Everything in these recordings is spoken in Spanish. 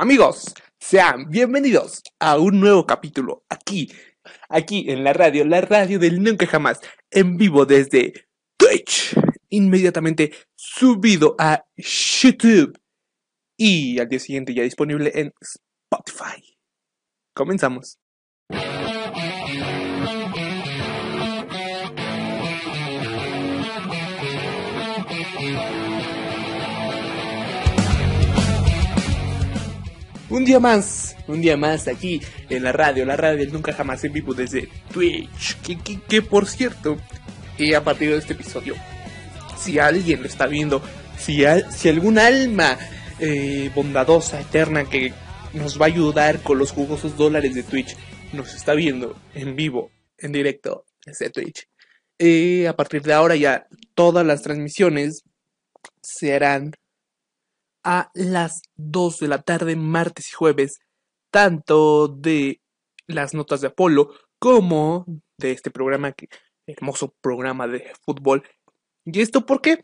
Amigos, sean bienvenidos a un nuevo capítulo aquí, aquí en la radio, la radio del Nunca Jamás, en vivo desde Twitch, inmediatamente subido a YouTube y al día siguiente ya disponible en Spotify. Comenzamos. Un día más, un día más aquí en la radio, la radio Nunca Jamás en vivo desde Twitch. Que, que, que por cierto, y a partir de este episodio, si alguien lo está viendo, si, si algún alma eh, bondadosa, eterna, que nos va a ayudar con los jugosos dólares de Twitch, nos está viendo en vivo, en directo desde Twitch. eh, a partir de ahora ya todas las transmisiones se harán a las 2 de la tarde, martes y jueves, tanto de las notas de Apolo como de este programa, que, hermoso programa de fútbol. ¿Y esto por qué?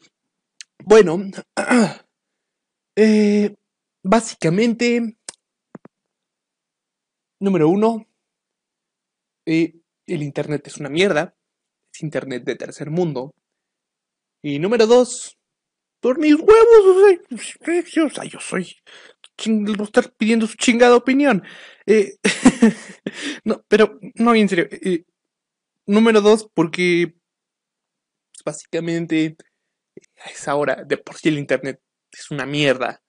Bueno, eh, básicamente, número uno, eh, el Internet es una mierda, es Internet de tercer mundo. Y número dos, por mis huevos, o sea, pues, yo soy a estar pidiendo su chingada opinión. Eh, no, pero no, en serio. eh, número dos, porque básicamente a esa hora, de por sí el internet es una mierda.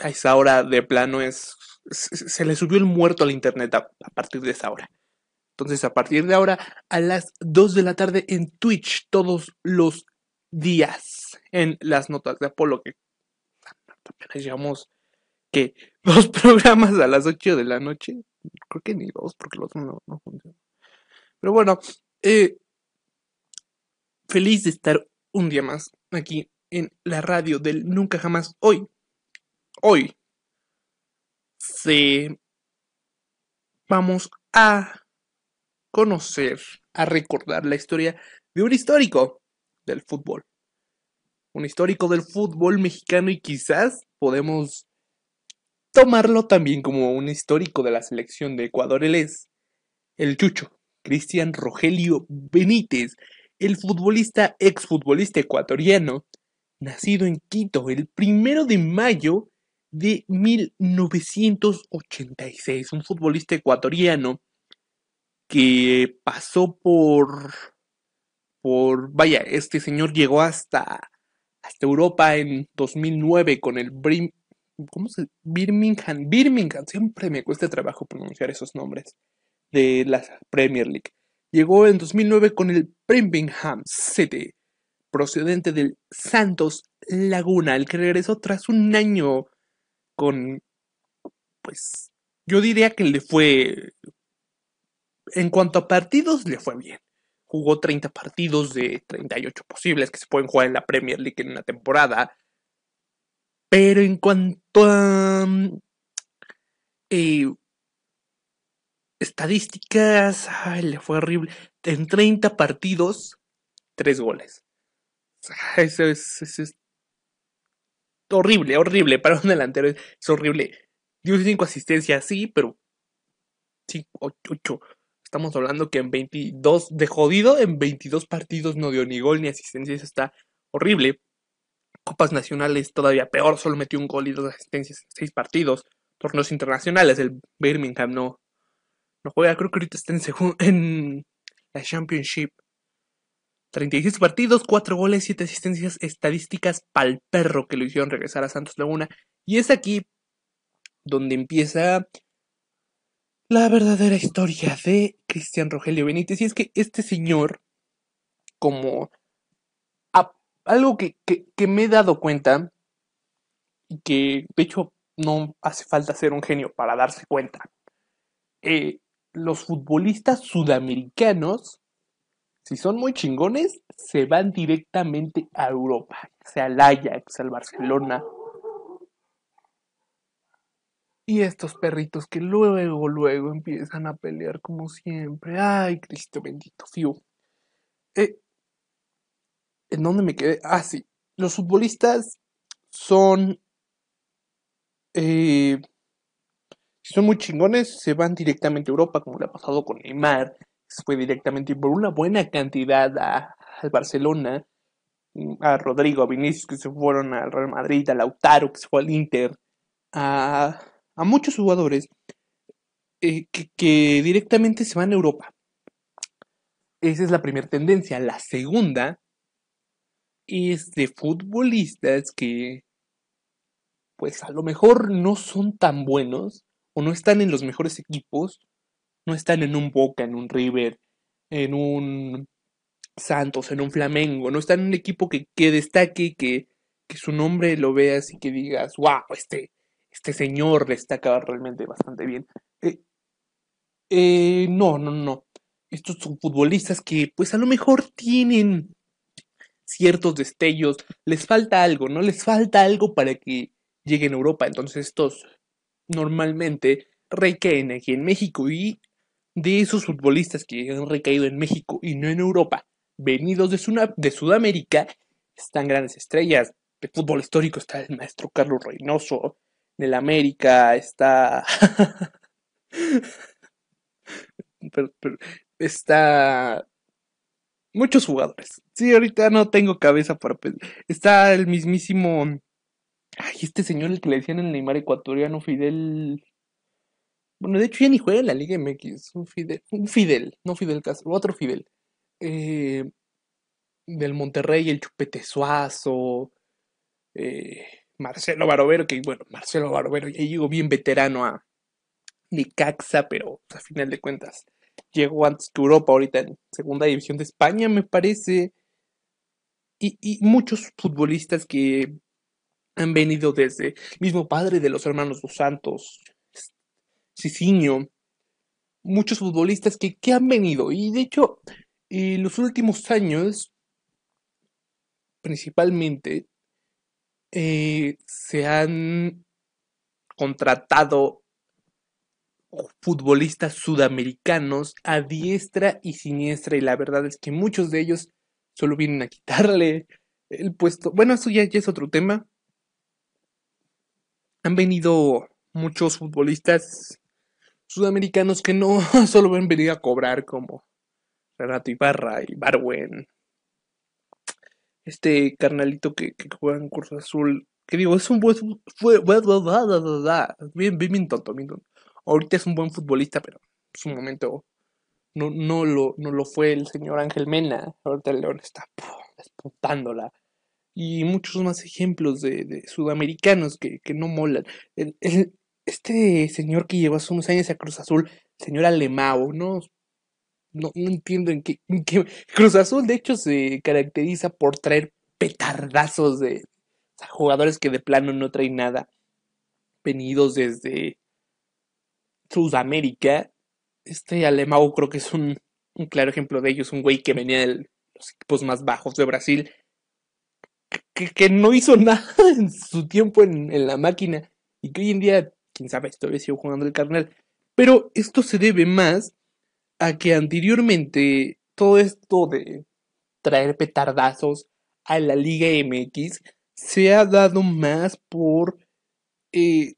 A esa hora de plano es. Se, le subió el muerto al internet a, a partir de esa hora. Entonces, a partir de ahora, a las 2 de la tarde en Twitch, todos los días, en las notas de Apolo, que apenas llevamos, que Dos programas a las 8 de la noche. Creo que ni dos, porque otro no, no funciona. Pero bueno, eh, feliz de estar un día más aquí en la radio del Nunca Jamás. Hoy, hoy, se vamos a conocer, a recordar la historia de un histórico del fútbol. Un histórico del fútbol mexicano y quizás podemos tomarlo también como un histórico de la selección de Ecuador. Él es el Chucho, Cristian Rogelio Benítez, el futbolista, exfutbolista ecuatoriano, nacido en Quito el primero de mayo de 1986. Un futbolista ecuatoriano que pasó por, por, vaya, este señor llegó hasta, hasta Europa en 2009 con el ¿cómo se? Birmingham, Birmingham, siempre me cuesta trabajo pronunciar esos nombres de la Premier League. Llegó en 2009 con el Birmingham City, procedente del Santos Laguna, el que regresó tras un año con, pues, yo diría que le fue, en cuanto a partidos, le fue bien. Jugó 30 partidos de 38 posibles que se pueden jugar en la Premier League en una temporada. Pero en cuanto a eh, estadísticas, ay, le fue horrible. En 30 partidos, 3 goles. Eso es, eso es horrible, horrible. Para un delantero es, horrible. Dio 5 asistencias, sí, pero 8. Estamos hablando que en 22 de jodido, en 22 partidos no dio ni gol ni asistencia. Eso está horrible. Copas nacionales todavía peor, solo metió un gol y dos asistencias en 6 partidos. Torneos internacionales, el Birmingham no, no juega, creo que ahorita está en la Championship. 36 partidos, 4 goles, 7 asistencias, estadísticas pal perro que lo hicieron regresar a Santos Laguna. Y es aquí donde empieza la verdadera historia de Cristian Rogelio Benítez. Y es que este señor, como a- algo que, que- me he dado cuenta, y que de hecho no hace falta ser un genio para darse cuenta, eh, los futbolistas sudamericanos, si son muy chingones, se van directamente a Europa, sea al Ajax, al Barcelona. Y estos perritos que luego, luego empiezan a pelear como siempre. Ay, Cristo bendito, fiu. Eh, ¿En dónde me quedé? Ah, sí. Los futbolistas son eh, si son muy chingones, se van directamente a Europa, como le ha pasado con Neymar, se fue directamente por una buena cantidad a, al Barcelona, a Rodrigo, a Vinicius, que se fueron al Real Madrid, a Lautaro, que se fue al Inter, a, a muchos jugadores eh, que, directamente se van a Europa. Esa es la primera tendencia. La segunda es de futbolistas que, pues a lo mejor no son tan buenos o no están en los mejores equipos, no están en un Boca, en un River, en un Santos, en un Flamengo, no están en un equipo que, que destaque, que, que su nombre lo veas y que digas, wow, este, este señor destaca realmente bastante bien. Eh, eh, no, no, no. Estos son futbolistas que pues a lo mejor tienen ciertos destellos, les falta algo, ¿no? Les falta algo para que lleguen a Europa. Entonces estos normalmente recaen aquí en México y de esos futbolistas que han recaído en México y no en Europa, venidos de, de Sudamérica, están grandes estrellas. De fútbol histórico está el maestro Carlos Reynoso, en el América está... está muchos jugadores. Sí, ahorita no tengo cabeza para. Está el mismísimo. Ay, este señor, el que le decían el Neymar ecuatoriano, Fidel. Bueno, de hecho ya ni juega en la Liga MX. Un Fidel, un Fidel, no Fidel Castro, otro Fidel. Eh, del Monterrey, el Chupete Suazo. eh, Marcelo Barovero, que bueno, Marcelo Barovero ya llegó bien veterano a Necaxa, pero pues, a final de cuentas llegó antes que Europa, ahorita en segunda división de España, me parece. Y, muchos futbolistas que han venido desde el mismo padre de los hermanos Dos Santos, Cicinho, muchos futbolistas que, que han venido. Y de hecho, en los últimos años, principalmente, eh, se han contratado futbolistas sudamericanos a diestra y siniestra y la verdad es que muchos de ellos solo vienen a quitarle el puesto. Bueno, eso ya, es otro tema. Han venido muchos futbolistas sudamericanos que no solo ven venir a cobrar como Renato Ibarra y Barwen. Este carnalito que, que juega en Cruz Azul, que digo, es un buen fu- fue, bien, bien, tonto, bien tonto. Ahorita es un buen futbolista, pero en su momento no, no, lo, no lo fue el señor Ángel Mena. Ahorita el León está puf, despuntándola. Y muchos más ejemplos de, sudamericanos que, que no molan. El- el- este señor que llevó hace unos años a Cruz Azul, señor Alemão, ¿no? No, entiendo en qué, Cruz Azul, de hecho, se caracteriza por traer petardazos de o sea, jugadores que de plano no traen nada, venidos desde Sudamérica. Este Alemão creo que es un, un claro ejemplo de ello. Es un güey que venía de los equipos más bajos de Brasil, que, que no hizo nada en su tiempo en, en la máquina y que hoy en día, quién sabe, todavía sigo jugando el carnal. Pero esto se debe más a que anteriormente todo esto de traer petardazos a la Liga MX se ha dado más por eh,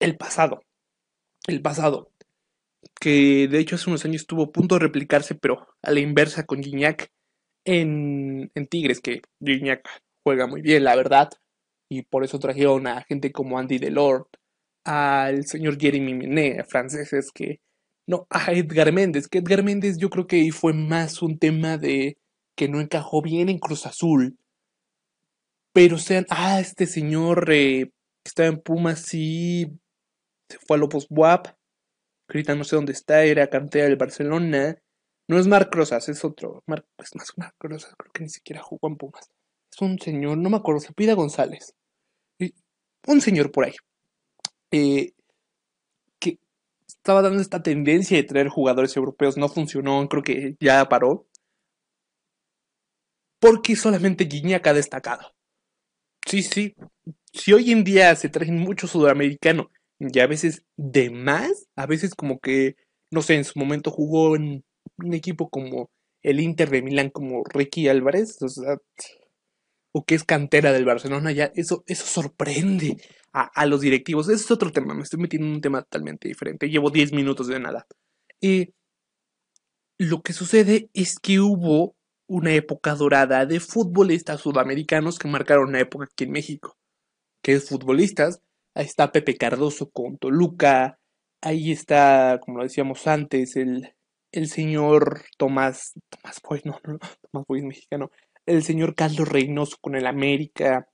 el pasado. El pasado. Que de hecho hace unos años estuvo a punto de replicarse, pero a la inversa con Gignac en, en Tigres, que Gignac juega muy bien, la verdad. Y por eso trajeron a gente como Andy Delort, al señor Jeremy Menet, a franceses que no, a Edgar Méndez, que Edgar Méndez yo creo que ahí fue más un tema de que no encajó bien en Cruz Azul. Pero sean, ah, este señor eh, que estaba en Pumas sí se fue a Lobos ahorita no sé dónde está, era cantera del Barcelona. No es Marc Rosas, es otro. Marc, es más Marc Rosas, creo que ni siquiera jugó en Pumas. Es un señor, no me acuerdo, se pida González. Un señor por ahí. eh, estaba dando esta tendencia de traer jugadores europeos, no funcionó, creo que ya paró. Porque solamente Gignac ha destacado. Sí, sí. Si hoy en día se traen mucho sudamericano y a veces de más, a veces como que, no sé, en su momento jugó en un equipo como el Inter de Milán, como Ricky Álvarez, o sea, o que es cantera del Barcelona, ya eso, eso sorprende a, los directivos. Ese es otro tema, me estoy metiendo en un tema totalmente diferente. Llevo 10 minutos de nada. Y lo que sucede es que hubo una época dorada de futbolistas sudamericanos que marcaron una época aquí en México. Que es futbolistas. Ahí está Pepe Cardoso con Toluca. Ahí está, como lo decíamos antes, el, el señor Tomás, Tomás Boy, no, no, Tomás Boy es mexicano, el señor Carlos Reynoso con el América,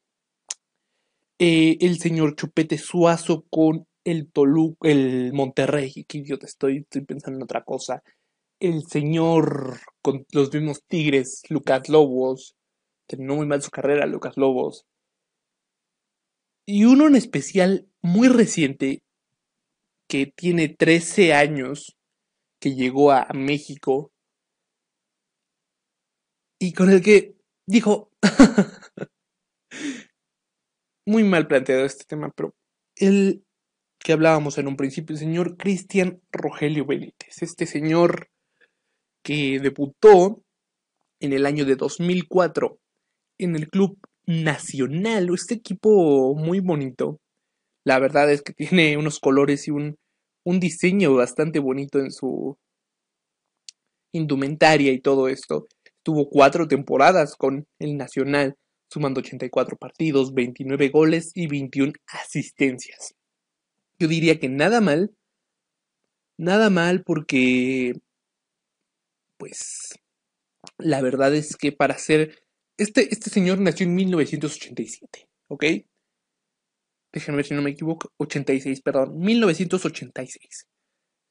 eh, el señor Chupete Suazo con el Toluca, el Monterrey, qué idiota estoy, estoy pensando en otra cosa, el señor con los mismos Tigres, Lucas Lobos, terminó muy mal su carrera, Lucas Lobos, y uno en especial muy reciente, que tiene 13 años, que llegó a México y con el que dijo, muy mal planteado este tema, pero el que hablábamos en un principio, el señor Cristian Rogelio Benítez, este señor que debutó en el año de 2004 en el Club Nacional, este equipo muy bonito. La verdad es que tiene unos colores y un un diseño bastante bonito en su indumentaria y todo esto. Tuvo cuatro temporadas con el Nacional, sumando 84 partidos, 29 goles y 21 asistencias. Yo diría que nada mal, nada mal porque, pues, la verdad es que para ser, este, este señor nació en 1987, ¿ok? déjenme ver si no me equivoco, 86, perdón, 1986.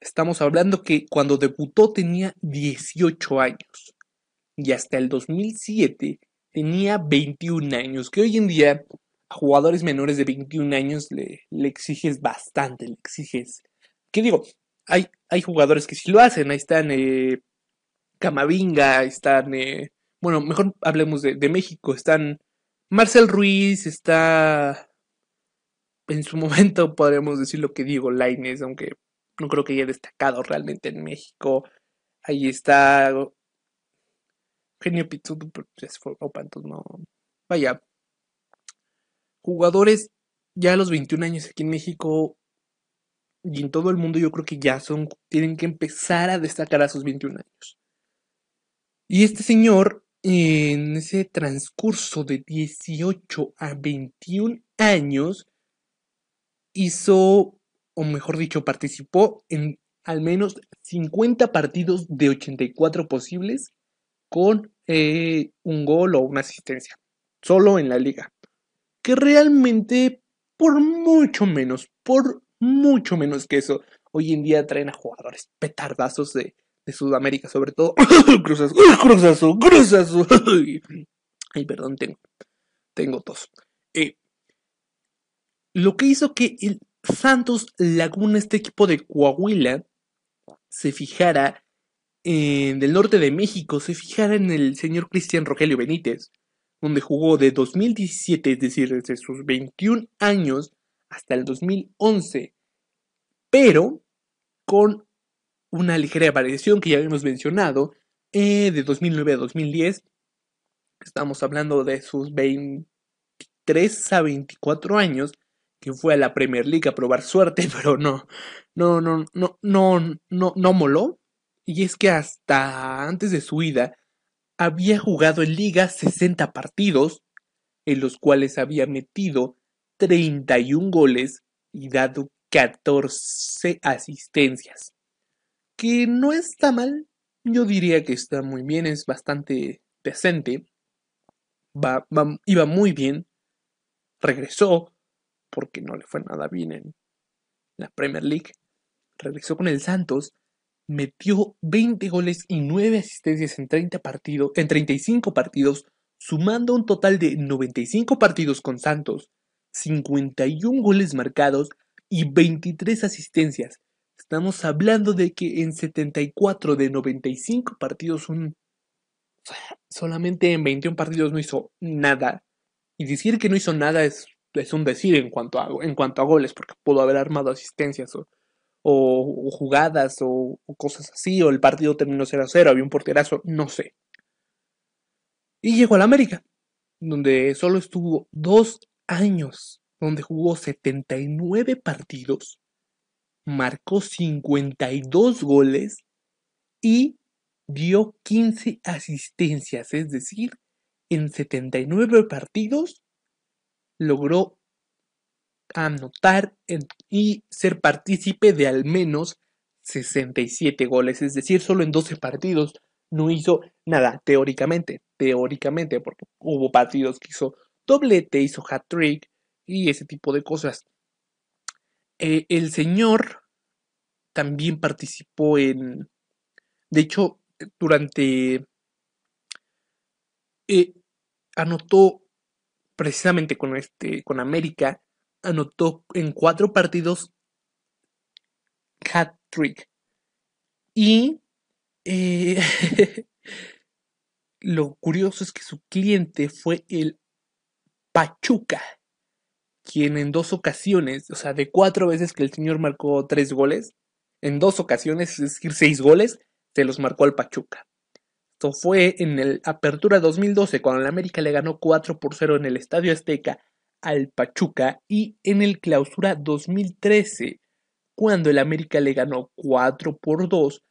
Estamos hablando que cuando debutó tenía 18 años y hasta el 2007 tenía 21 años, que hoy en día a jugadores menores de 21 años le, le exiges bastante, le exiges... ¿Qué digo? Hay, hay jugadores que sí lo hacen, ahí están eh, Camavinga, están... Eh, bueno, mejor hablemos de, de México, están Marcel Ruiz, está en su momento podríamos decir lo que digo, Laines, aunque no creo que haya destacado realmente en México. Ahí está Genio Pizzuto, se fue entonces no. Vaya, jugadores ya a los 21 años aquí en México y en todo el mundo yo creo que ya son, tienen que empezar a destacar a sus 21 años. Y este señor, en ese transcurso de 18 a 21 años, hizo, o mejor dicho, participó en al menos 50 partidos de 84 posibles con eh, un gol o una asistencia, solo en la liga. Que realmente, por mucho menos, por mucho menos que eso, hoy en día traen a jugadores petardazos de, Sudamérica, sobre todo. cruzazo, cruzazo, cruzazo. Ay, perdón, tengo, tengo tos. Eh, lo que hizo que el Santos Laguna, este equipo de Coahuila, se fijara en del norte de México, se fijara en el señor Cristian Rogelio Benítez, donde jugó de 2017, es decir, desde sus 21 años hasta el 2011, pero con una ligera variación que ya habíamos mencionado, eh, de 2009 a 2010, estamos hablando de sus 23 a 24 años, que fue a la Premier League a probar suerte, pero no, no, no, no, no, no, no moló. Y es que hasta antes de su ida había jugado en liga 60 partidos, en los cuales había metido 31 goles y dado 14 asistencias. Que no está mal, yo diría que está muy bien, es bastante decente. Iba muy bien. Regresó, porque no le fue nada bien en la Premier League. Regresó con el Santos, metió 20 goles y 9 asistencias en, 30 partidos, en 35 partidos, sumando un total de 95 partidos con Santos, 51 goles marcados y 23 asistencias. Estamos hablando de que en 74 de 95 partidos, un, solamente en 21 partidos no hizo nada. Y decir que no hizo nada es es un decir en cuanto a, en cuanto a goles, porque pudo haber armado asistencias o, jugadas o, cosas así, o el partido terminó 0 a 0, había un porterazo, no sé. Y llegó al América. donde solo estuvo dos años, donde jugó 79 partidos, marcó 52 goles y dio 15 asistencias, es decir, en 79 partidos logró anotar y ser partícipe de al menos 67 goles, es decir, solo en 12 partidos no hizo nada, teóricamente, teóricamente, porque hubo partidos que hizo doblete, hizo hat-trick y ese tipo de cosas. Eh, el señor también participó en, de hecho, durante, eh, anotó precisamente con este, con América, anotó en cuatro partidos hat trick. Y eh, lo curioso es que su cliente fue el Pachuca, quien en dos ocasiones, o sea, de cuatro veces que el señor marcó tres goles, en dos ocasiones, es decir, seis goles, se los marcó al Pachuca. Esto fue en el Apertura 2012, cuando el América le ganó 4 por 0 en el Estadio Azteca al Pachuca, y en el Clausura 2013, cuando el América le ganó 4 por 2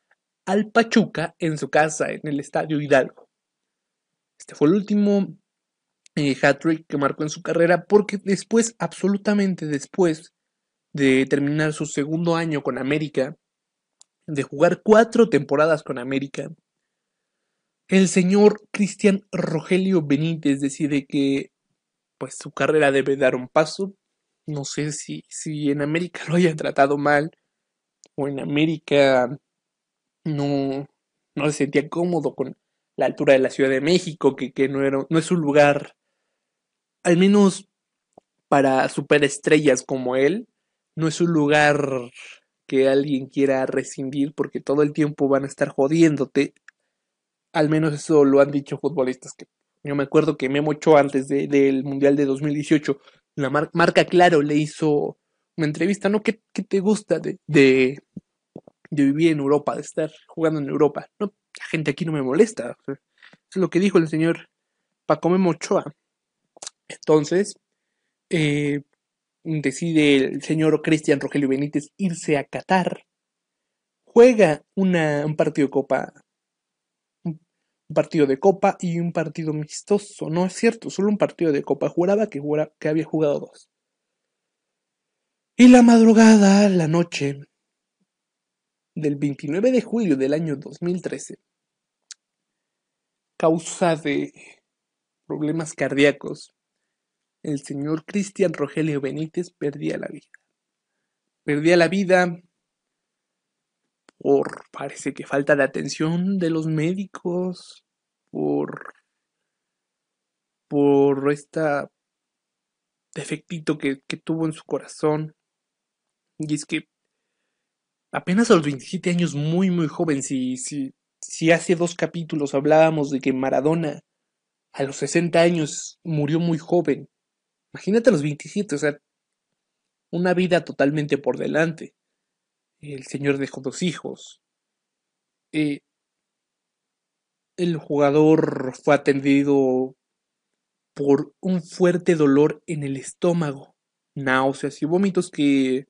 al Pachuca en su casa, en el Estadio Hidalgo. Este fue el último eh, hat-trick que marcó en su carrera, porque después, absolutamente después de terminar su segundo año con América, de jugar cuatro temporadas con América, el señor Cristian Rogelio Benítez decide que pues su carrera debe dar un paso. No sé si, si en América lo hayan tratado mal o en América no, no se sentía cómodo con la altura de la Ciudad de México, que, que no, era, no es un lugar, al menos para superestrellas como él, no es un lugar que alguien quiera rescindir porque todo el tiempo van a estar jodiéndote. Al menos eso lo han dicho futbolistas que yo me acuerdo que Memo Ochoa antes del Mundial de 2018, la marca Claro le hizo una entrevista, ¿no? ¿Qué, te gusta de, vivir en Europa, de estar jugando en Europa? No, la gente aquí no me molesta. Es lo que dijo el señor Paco Memo Ochoa. Entonces, eh, decide el señor Cristian Rogelio Benítez irse a Qatar. Juega un partido de copa. Partido de copa y un partido amistoso. No es cierto, solo un partido de copa. Juraba que, que había jugado dos. Y la madrugada, la noche del 29 de julio del año 2013, causa de problemas cardíacos, el señor Cristian Rogelio Benítez perdía la vida. Perdía la vida por, parece que falta de atención de los médicos, por, por esta defectito que, tuvo en su corazón. Y es que apenas a los 27 años, muy, muy joven, si, si, si hace dos capítulos hablábamos de que Maradona a los 60 años murió muy joven, Imagínate a los 27, o sea, una vida totalmente por delante. El señor dejó dos hijos. Eh, el jugador fue atendido por un fuerte dolor en el estómago, náuseas y vómitos que,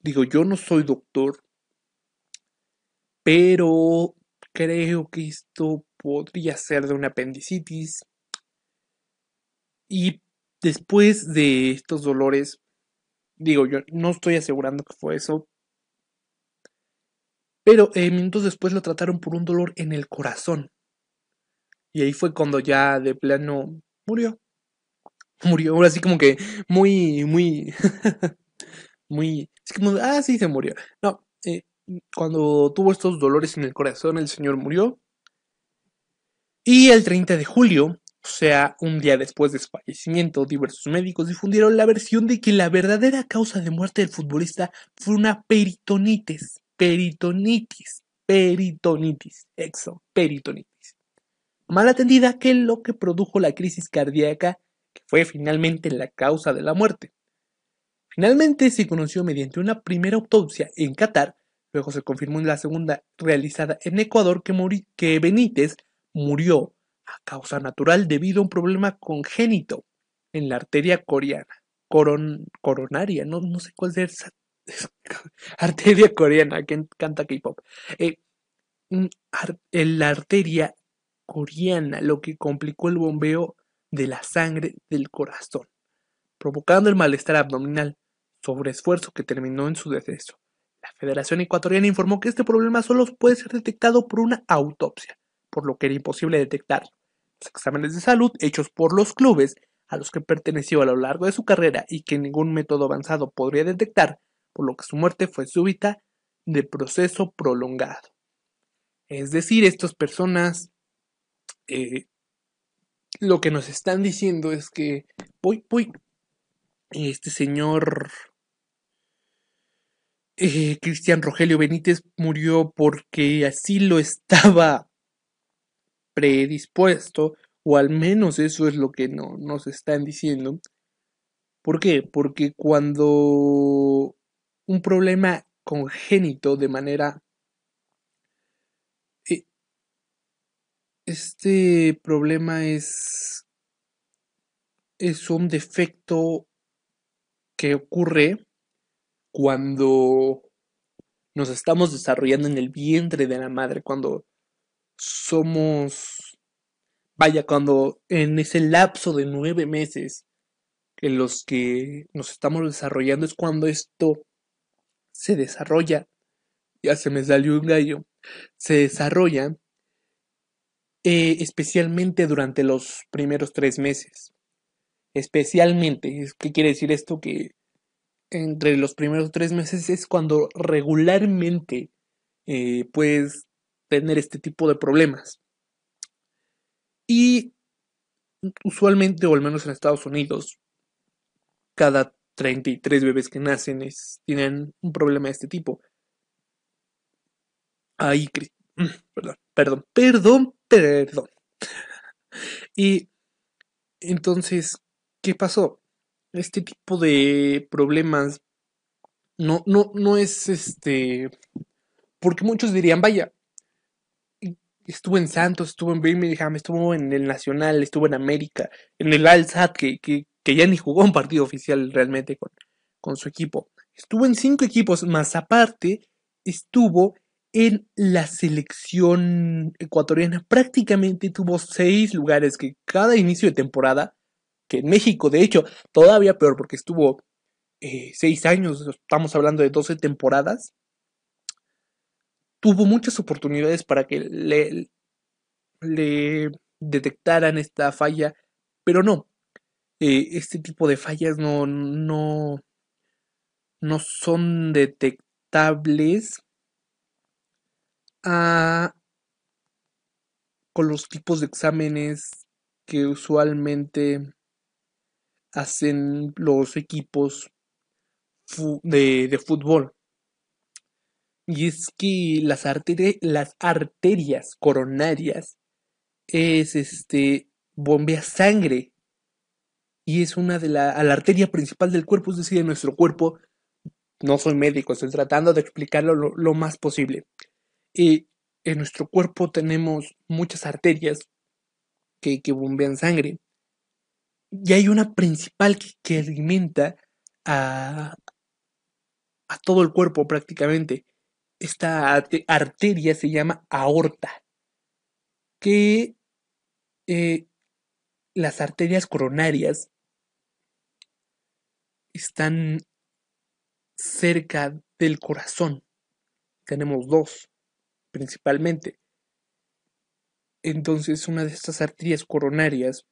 digo, yo no soy doctor, pero creo que esto podría ser de una apendicitis. Y Después de estos dolores, digo, yo no estoy asegurando que fue eso, pero eh, minutos después lo trataron por un dolor en el corazón. Y ahí fue cuando ya de plano murió. Murió, ahora sí como que muy, muy, muy, es como, ah, sí, se murió. No, eh, cuando tuvo estos dolores en el corazón, el señor murió. Y el 30 de julio o sea, un día después de su fallecimiento, diversos médicos difundieron la versión de que la verdadera causa de muerte del futbolista fue una peritonitis. Peritonitis. Peritonitis. Exo. Peritonitis. Mal atendida que lo que produjo la crisis cardíaca, que fue finalmente la causa de la muerte. Finalmente se conoció mediante una primera autopsia en Qatar, luego se confirmó en la segunda realizada en Ecuador que, Benítez murió a causa natural debido a un problema congénito en la arteria coreana, coronaria, no, no sé cuál es arteria coreana, que canta K-pop. Eh, la arteria lo que complicó el bombeo de la sangre del corazón, provocando el malestar abdominal, sobreesfuerzo que terminó en su deceso. La Federación Ecuatoriana informó que este problema solo puede ser detectado por una autopsia, por lo que era imposible detectarlo. Los exámenes de salud hechos por los clubes a los que perteneció a lo largo de su carrera y que ningún método avanzado podría detectar, por lo que su muerte fue súbita de proceso prolongado. Es decir, estas personas eh, lo que nos están diciendo es que voy, voy, este señor eh, Cristian Rogelio Benítez murió porque así lo estaba predispuesto, o al menos eso es lo que no, nos están diciendo. ¿Por qué? Porque cuando un problema congénito de manera... este problema es... es un defecto que ocurre cuando nos estamos desarrollando en el vientre de la madre, cuando somos, vaya, cuando en ese lapso de nueve meses en los que nos estamos desarrollando es cuando esto se desarrolla, ya se me salió un gallo, se desarrolla eh, especialmente durante los primeros tres meses. Especialmente, ¿qué quiere decir esto? Que entre los primeros tres meses es cuando regularmente eh, puedes tener este tipo de problemas. Y usualmente, o al menos en Estados Unidos, cada 33 bebés que nacen tienen un problema de este tipo. Ahí, perdón, perdón, perdón, perdón. Y entonces, ¿qué pasó? este tipo de problemas no, no, no es este. Porque muchos dirían, vaya, estuvo en Santos, estuvo en Birmingham, estuvo en el Nacional, estuvo en América, en el Alsat, que, que, que ya ni jugó un partido oficial realmente con, con su equipo. Estuvo en cinco equipos, más aparte, estuvo en la selección ecuatoriana. Prácticamente tuvo seis lugares que cada inicio de temporada que en México, de hecho, todavía peor porque estuvo eh, seis años, estamos hablando de 12 temporadas, tuvo muchas oportunidades para que le, detectaran esta falla, pero no. Eh, este tipo de fallas no, no, no son detectables ah, con los tipos de exámenes que usualmente hacen los equipos de, fútbol. Y es que las, arterias coronarias es este bombea sangre y es una de la arteria principal del cuerpo, es decir, de nuestro cuerpo. No soy médico, estoy tratando de explicarlo lo, más posible. Y en nuestro cuerpo tenemos muchas arterias que, bombean sangre y hay una principal que, alimenta a, a todo el cuerpo prácticamente. Esta arteria se llama aorta, que eh, las arterias coronarias están cerca del corazón. Tenemos dos, principalmente. Entonces, una de estas arterias coronarias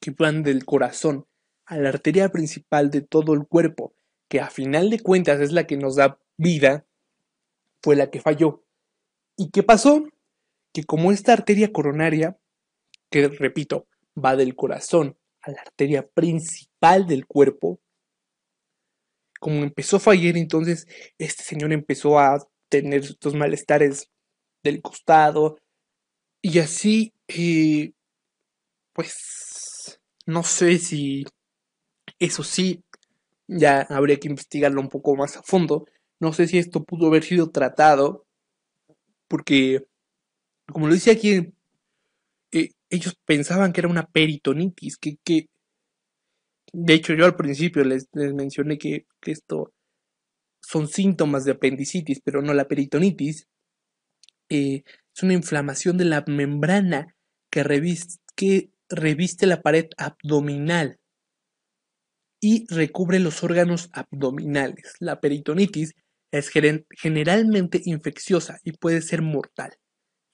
que van del corazón a la arteria principal de todo el cuerpo, que a final de cuentas es la que nos da vida, fue la que falló. ¿Y qué pasó? Que como esta arteria coronaria, que repito, va del corazón a la arteria principal del cuerpo, como empezó a fallar, entonces este señor empezó a tener estos malestares del costado y así, eh, pues no sé si eso sí, ya habría que investigarlo un poco más a fondo. No sé si esto pudo haber sido tratado, porque, como lo dice aquí, eh, ellos pensaban que era una peritonitis, que, que de hecho yo al principio les, mencioné que, esto son síntomas de apendicitis, pero no la peritonitis, eh, es una inflamación de la membrana que que reviste la pared abdominal y recubre los órganos abdominales. La peritonitis es generalmente infecciosa y puede ser mortal.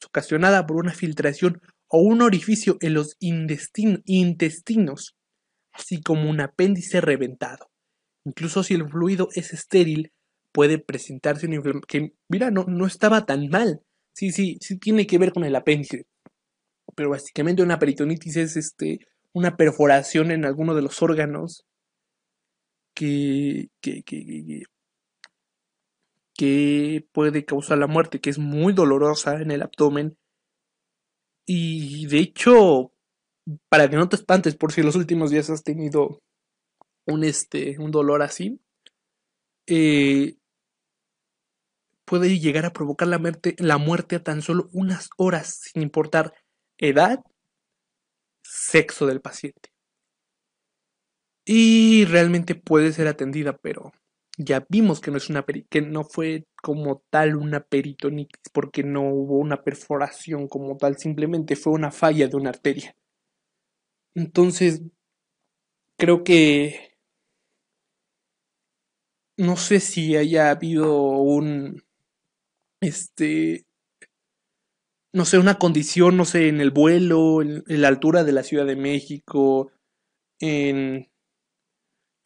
Es ocasionada por una filtración o un orificio en los intestinos, así como un apéndice reventado. Incluso si el fluido es estéril, puede presentarse una inflamación que, mira, no, no estaba tan mal. Sí, sí, sí tiene que ver con el apéndice. Pero básicamente una peritonitis es este, una perforación en alguno de los órganos que, que, puede causar la muerte, que es muy dolorosa en el abdomen. Y de hecho, para que no te espantes por si los últimos días has tenido un, este, un dolor así, eh, puede llegar a provocar la muerte, la muerte a tan solo unas horas, sin importar edad, sexo del paciente y realmente puede ser atendida, pero ya vimos que no es una que no fue como tal una peritonitis porque no hubo una perforación como tal, simplemente fue una falla de una arteria. Entonces, creo que no sé si haya habido un este no sé, una condición, no sé, en el vuelo, en la altura de la Ciudad de México, en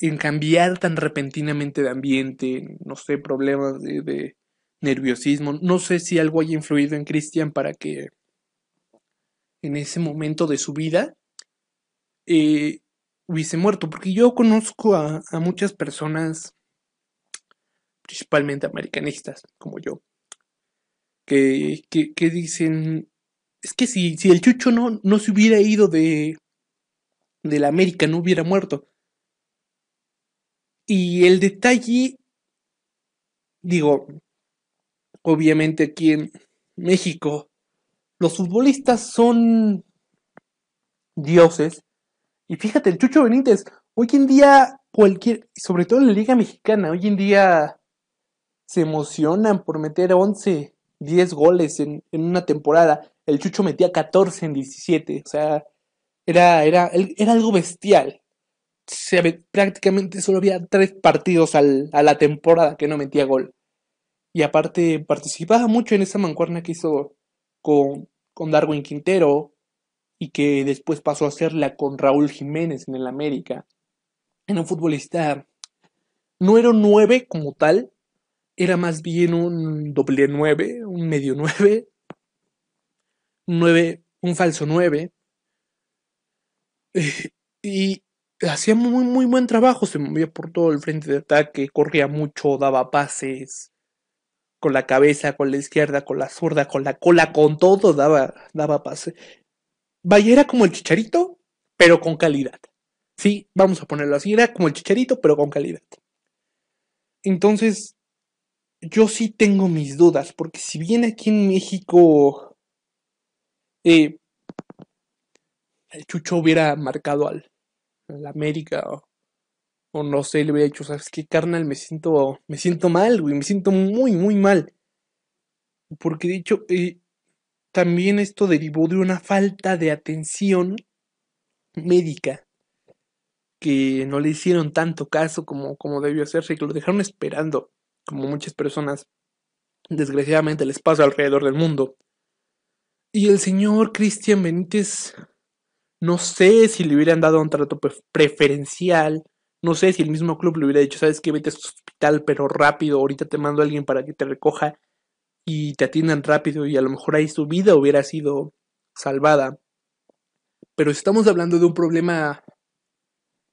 en cambiar tan repentinamente de ambiente, no sé, problemas de, nerviosismo. No sé si algo haya influido en Christian para que en ese momento de su vida eh, hubiese muerto, porque yo conozco a, muchas personas, principalmente americanistas, como yo, que, dicen, es que si, si el Chucho no, no se hubiera ido de, de la América, no hubiera muerto. Y el detalle, digo, obviamente aquí en México, los futbolistas son dioses. Y fíjate, el Chucho Benítez, hoy en día cualquier, sobre todo en la Liga Mexicana, hoy en día se emocionan por meter 11, 10 goles en, en una temporada. El Chucho metía 14 en 17, o sea, era, era, era algo bestial se, prácticamente solo había tres partidos al, a la temporada que no metía gol. Y aparte participaba mucho en esa mancuerna que hizo con, con Darwin Quintero y que después pasó a hacerla con Raúl Jiménez en el América. Era un futbolista, no era un nueve como tal, era más bien un doble nueve, un medio nueve, un nueve, un falso nueve. y hacía muy, muy buen trabajo, se movía por todo el frente de ataque, corría mucho, daba pases, con la cabeza, con la izquierda, con la zurda, con la cola, con todo, daba, daba. Vaya, era como el chicharito, pero con calidad. Sí, vamos a ponerlo así, era como el chicharito, pero con calidad. Entonces, yo sí tengo mis dudas, porque si bien aquí en México eh, el Chucho hubiera marcado al, América o, no sé, le hubiera dicho, ¿sabes qué, carnal? Me siento, me siento mal, güey, me siento muy, muy mal. Porque de hecho, eh, también esto derivó de una falta de atención médica que no le hicieron tanto caso como, como debió hacerse, que lo dejaron esperando, como muchas personas desgraciadamente les pasa alrededor del mundo. Y el señor Cristian Benítez no sé si le hubieran dado un trato preferencial. No sé si el mismo club le hubiera dicho, sabes que vete a este hospital, pero rápido, ahorita te mando a alguien para que te recoja y te atiendan rápido y a lo mejor ahí su vida hubiera sido salvada. Pero estamos hablando de un problema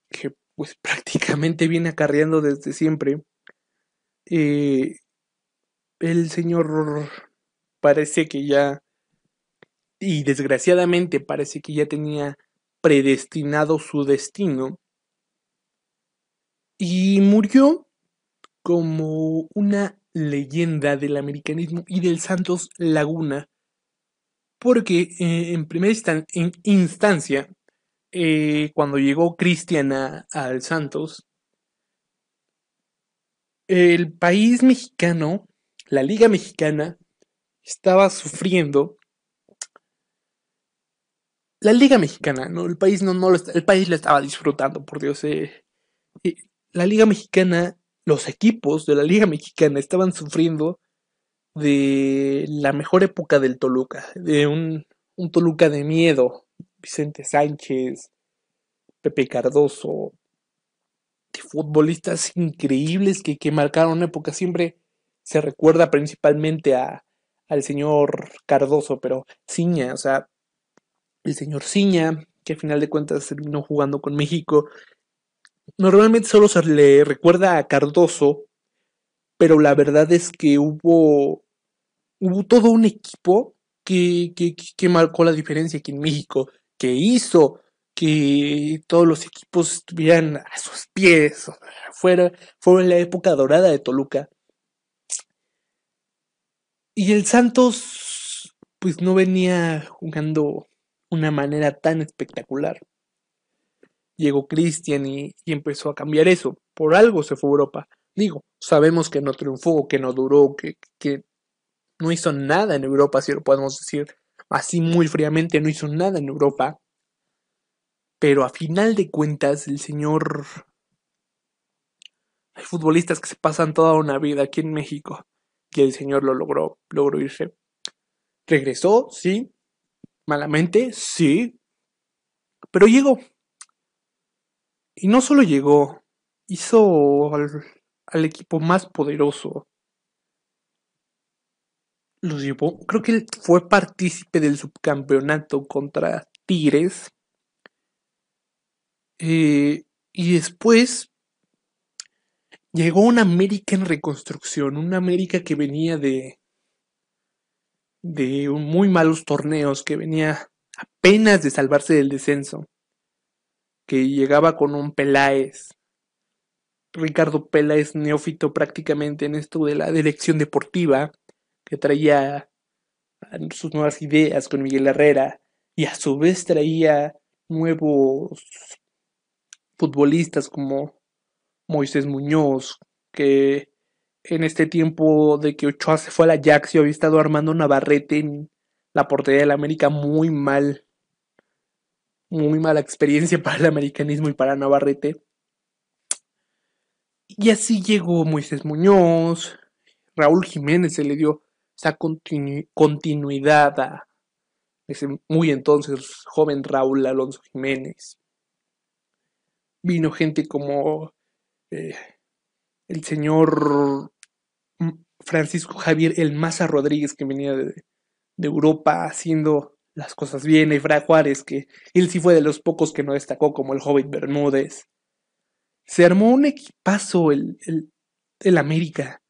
que pues prácticamente viene acarreando desde siempre. Eh, el señor parece que ya y desgraciadamente parece que ya tenía predestinado su destino y murió como una leyenda del americanismo y del Santos Laguna Porque eh, en primera instancia, eh, cuando llegó Cristian al Santos, el país mexicano, la Liga Mexicana, estaba sufriendo. La Liga Mexicana, ¿no? El país no, no el país lo estaba disfrutando, por Dios. Eh, la Liga Mexicana, los equipos de la Liga Mexicana estaban sufriendo de la mejor época del Toluca, de un, un Toluca de miedo, Vicente Sánchez, Pepe Cardoso, de futbolistas increíbles que, que marcaron una época. Siempre se recuerda principalmente a, al señor Cardoso, pero Ciña, o sea, el señor Ciña, que al final de cuentas terminó jugando con México. Normalmente solo se le recuerda a Cardoso, pero la verdad es que hubo, hubo todo un equipo que, que, que marcó la diferencia aquí en México, que hizo que todos los equipos estuvieran a sus pies. Fuera, fue la época dorada de Toluca. Y el Santos, pues no venía jugando una manera tan espectacular. Llegó Cristian y, empezó a cambiar eso. Por algo se fue a Europa. Digo, sabemos que no triunfó, que no duró, que, que no hizo nada en Europa, si lo podemos decir así muy fríamente, no hizo nada en Europa. Pero a final de cuentas, el señor... Hay futbolistas que se pasan toda una vida aquí en México. Y el señor lo logró, logró irse. Regresó, sí. Malamente, sí. Pero llegó. Y no solo llegó, hizo al, al equipo más poderoso. Los llevó. Creo que él fue partícipe del subcampeonato contra Tigres eh, y después llegó una América en reconstrucción, una América que venía de, de muy malos torneos, que venía apenas de salvarse del descenso, que llegaba con un Peláez, Ricardo Peláez neófito prácticamente en esto de la dirección deportiva, que traía sus nuevas ideas con Miguel Herrera y a su vez traía nuevos futbolistas como Moisés Muñoz, que en este tiempo de que Ochoa se fue a la Ajax había estado armando Navarrete en la portería del América muy mal. Muy mala experiencia para el americanismo y para Navarrete. Y así llegó Moisés Muñoz, Raúl Jiménez se le dio esa continuidad a ese muy entonces joven Raúl Alonso Jiménez vino gente como eh, el señor Francisco Javier El Maza Rodríguez, que venía de, Europa haciendo las cosas bien, Efra Juárez, que él sí fue de los pocos que no destacó, como el joven Bermúdez. Se armó un equipazo el, el, el América.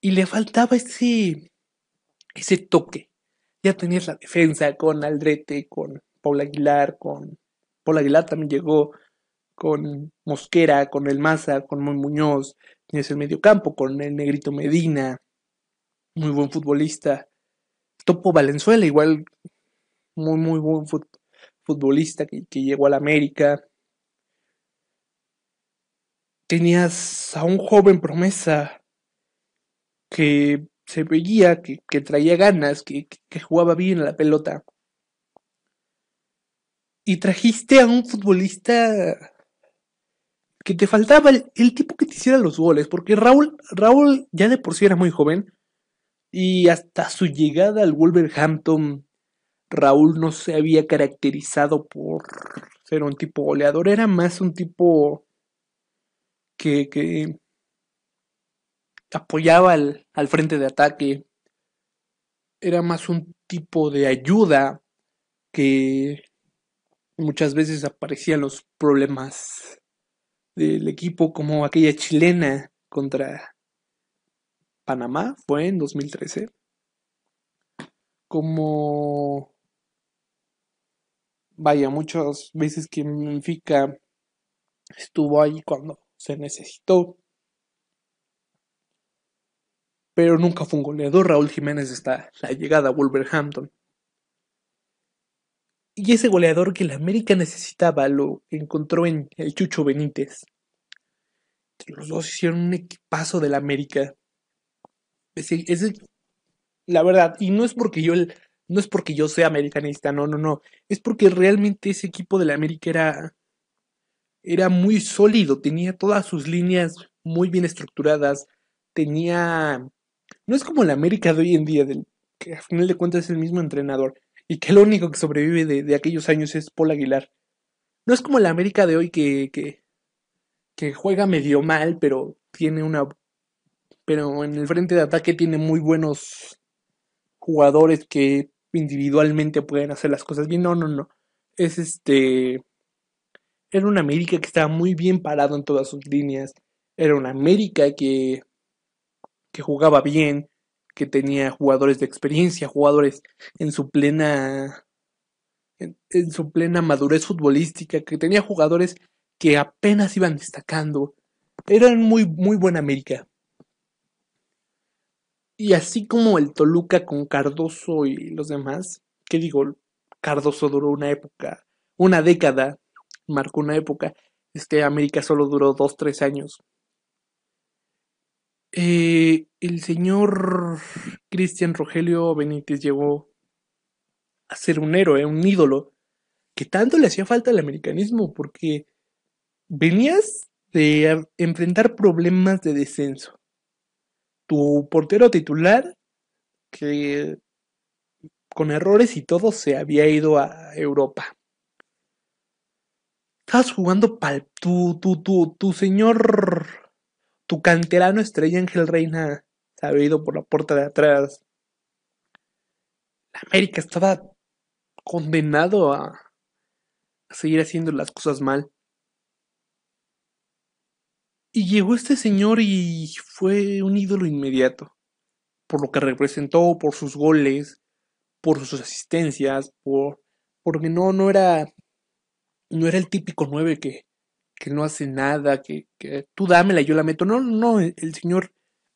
Y le faltaba ese, ese toque. Ya tenías la defensa con Aldrete, con Paul Aguilar, con Paul Aguilar también llegó con Mosquera, con el Maza, con Moy Muñoz, tienes el mediocampo con el Negrito Medina, muy buen futbolista. Topo Valenzuela, igual muy, muy buen futbolista que, llegó a la América. Tenías a un joven promesa que se veía que, traía ganas, que, que, jugaba bien a la pelota y trajiste a un futbolista que te faltaba el, tipo que te hiciera los goles, porque Raúl, Raúl ya de por sí era muy joven y hasta su llegada al Wolverhampton, Raúl no se había caracterizado por ser un tipo goleador, era más un tipo que, que apoyaba al, al frente de ataque, era más un tipo de ayuda que Muchas veces aparecían los problemas del equipo como aquella chilena contra Panamá, fue en 2013. Como... Vaya, muchas veces que Benfica estuvo ahí cuando se necesitó. pero nunca fue un goleador. Raúl Jiménez está la llegada a Wolverhampton. Y ese goleador que la América necesitaba lo encontró en el Chucho Benítez. Los dos hicieron un equipazo de la América. Ese, la verdad, y no es porque yo no es porque yo sea americanista, no, no, no. Es porque realmente ese equipo de la América era, era muy sólido, tenía todas sus líneas muy bien estructuradas, tenía... No es como la América de hoy en día, del, que a final de cuentas es el mismo entrenador, y que lo único que sobrevive de, aquellos años es Paul Aguilar. No es como la América de hoy que, que, que juega medio mal, pero tiene una... Pero en el frente de ataque tiene muy buenos jugadores que individualmente pueden hacer las cosas bien. No, no, no. Es este era una América que estaba muy bien parado en todas sus líneas. Era una América que, que jugaba bien, que tenía jugadores de experiencia, jugadores en su plena en, su plena madurez futbolística, que tenía jugadores que apenas iban destacando. Era muy muy buena América. Y así como el Toluca con Cardoso y los demás, que digo, Cardoso duró una época, una década marcó una época. Este América solo duró dos, tres años. Eh, el señor Cristian Rogelio Benítez llegó a ser un héroe, un ídolo, que tanto le hacía falta al americanismo, porque venías de enfrentar problemas de descenso. Tu portero titular, que con errores y todo se había ido a Europa. Estabas jugando pal. Tu, tu, tu, tu señor. Tu canterano estrella Ángel Reina se había ido por la puerta de atrás. La América estaba condenado a, seguir haciendo las cosas mal. Y llegó este señor y fue un ídolo inmediato. Por lo que representó, por sus goles, por sus asistencias, por. porque no, no era no era el típico 9 que, que no hace nada, que, que, tú dámela, yo la meto. No, no, el señor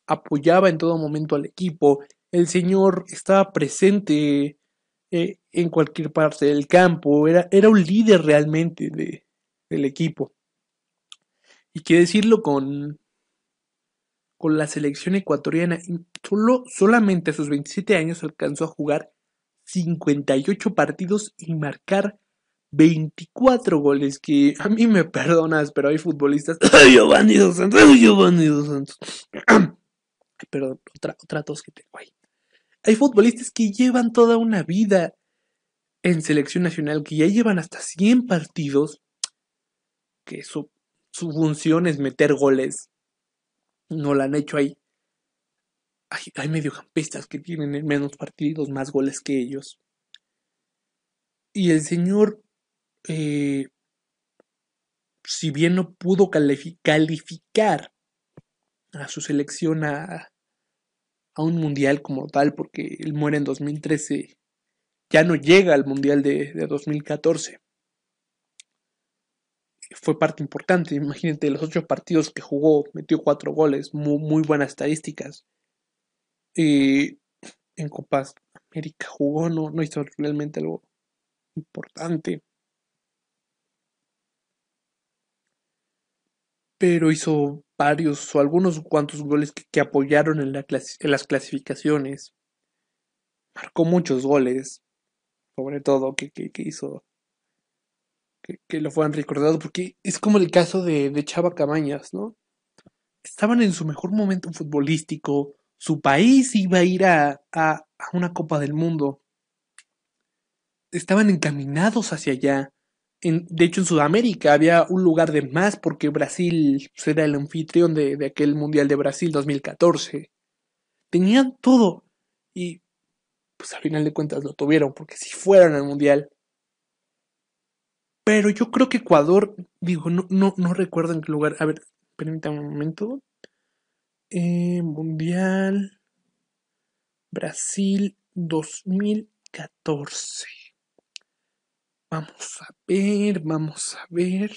apoyaba en todo momento al equipo, el señor estaba presente eh, en cualquier parte del campo, era, era un líder realmente de, del equipo. Y que decirlo con, con la selección ecuatoriana, solo, solamente a sus 27 años alcanzó a jugar 58 partidos y marcar 24 goles que a mí me perdonas, pero hay futbolistas. ¡Ay, Giovanni Dos Santos! ¡Ay, Giovanni Dos Santos! Perdón, otra, otra tos que tengo ahí. Hay futbolistas que llevan toda una vida en selección nacional, que ya llevan hasta 100 partidos, que su, su función es meter goles. No la han hecho ahí. Hay, hay mediocampistas que tienen en menos partidos más goles que ellos. Y el señor eh, si bien no pudo calificar a su selección a, un mundial como tal, porque él muere en 2013, ya no llega al mundial de, 2014. Fue parte importante, imagínate, los ocho partidos que jugó, metió cuatro goles, muy, buenas estadísticas. Eh, en Copas América jugó, no, no hizo realmente algo importante. Pero hizo varios o algunos cuantos goles que, apoyaron en, las clasificaciones. Marcó muchos goles, sobre todo que, hizo que, lo fueran recordados, porque es como el caso de, Chava Cabañas, ¿no? Estaban en su mejor momento futbolístico, su país iba a ir a, a una Copa del Mundo, estaban encaminados hacia allá, de hecho, en Sudamérica había un lugar de más porque Brasil era el anfitrión de, aquel Mundial de Brasil 2014. Tenían todo y pues al final de cuentas lo tuvieron porque si fueron al Mundial. Pero yo creo que Ecuador, digo, no, no, no recuerdo en qué lugar. A ver, permítame un momento. Eh, mundial Brasil 2014. Vamos a ver, vamos a ver.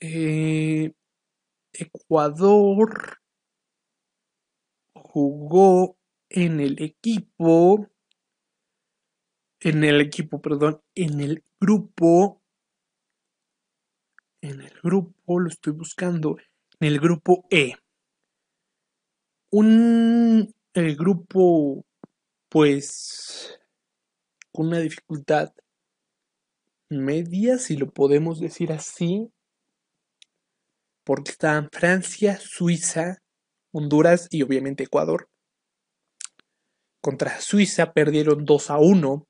Eh, Ecuador. jugó en el equipo, en el equipo, perdón, en el grupo, en el grupo, lo estoy buscando, en el grupo E. Un, el grupo, pues, con una dificultad media, si lo podemos decir así, porque estaban Francia, Suiza, Honduras y obviamente Ecuador. Contra Suiza perdieron 2 a 1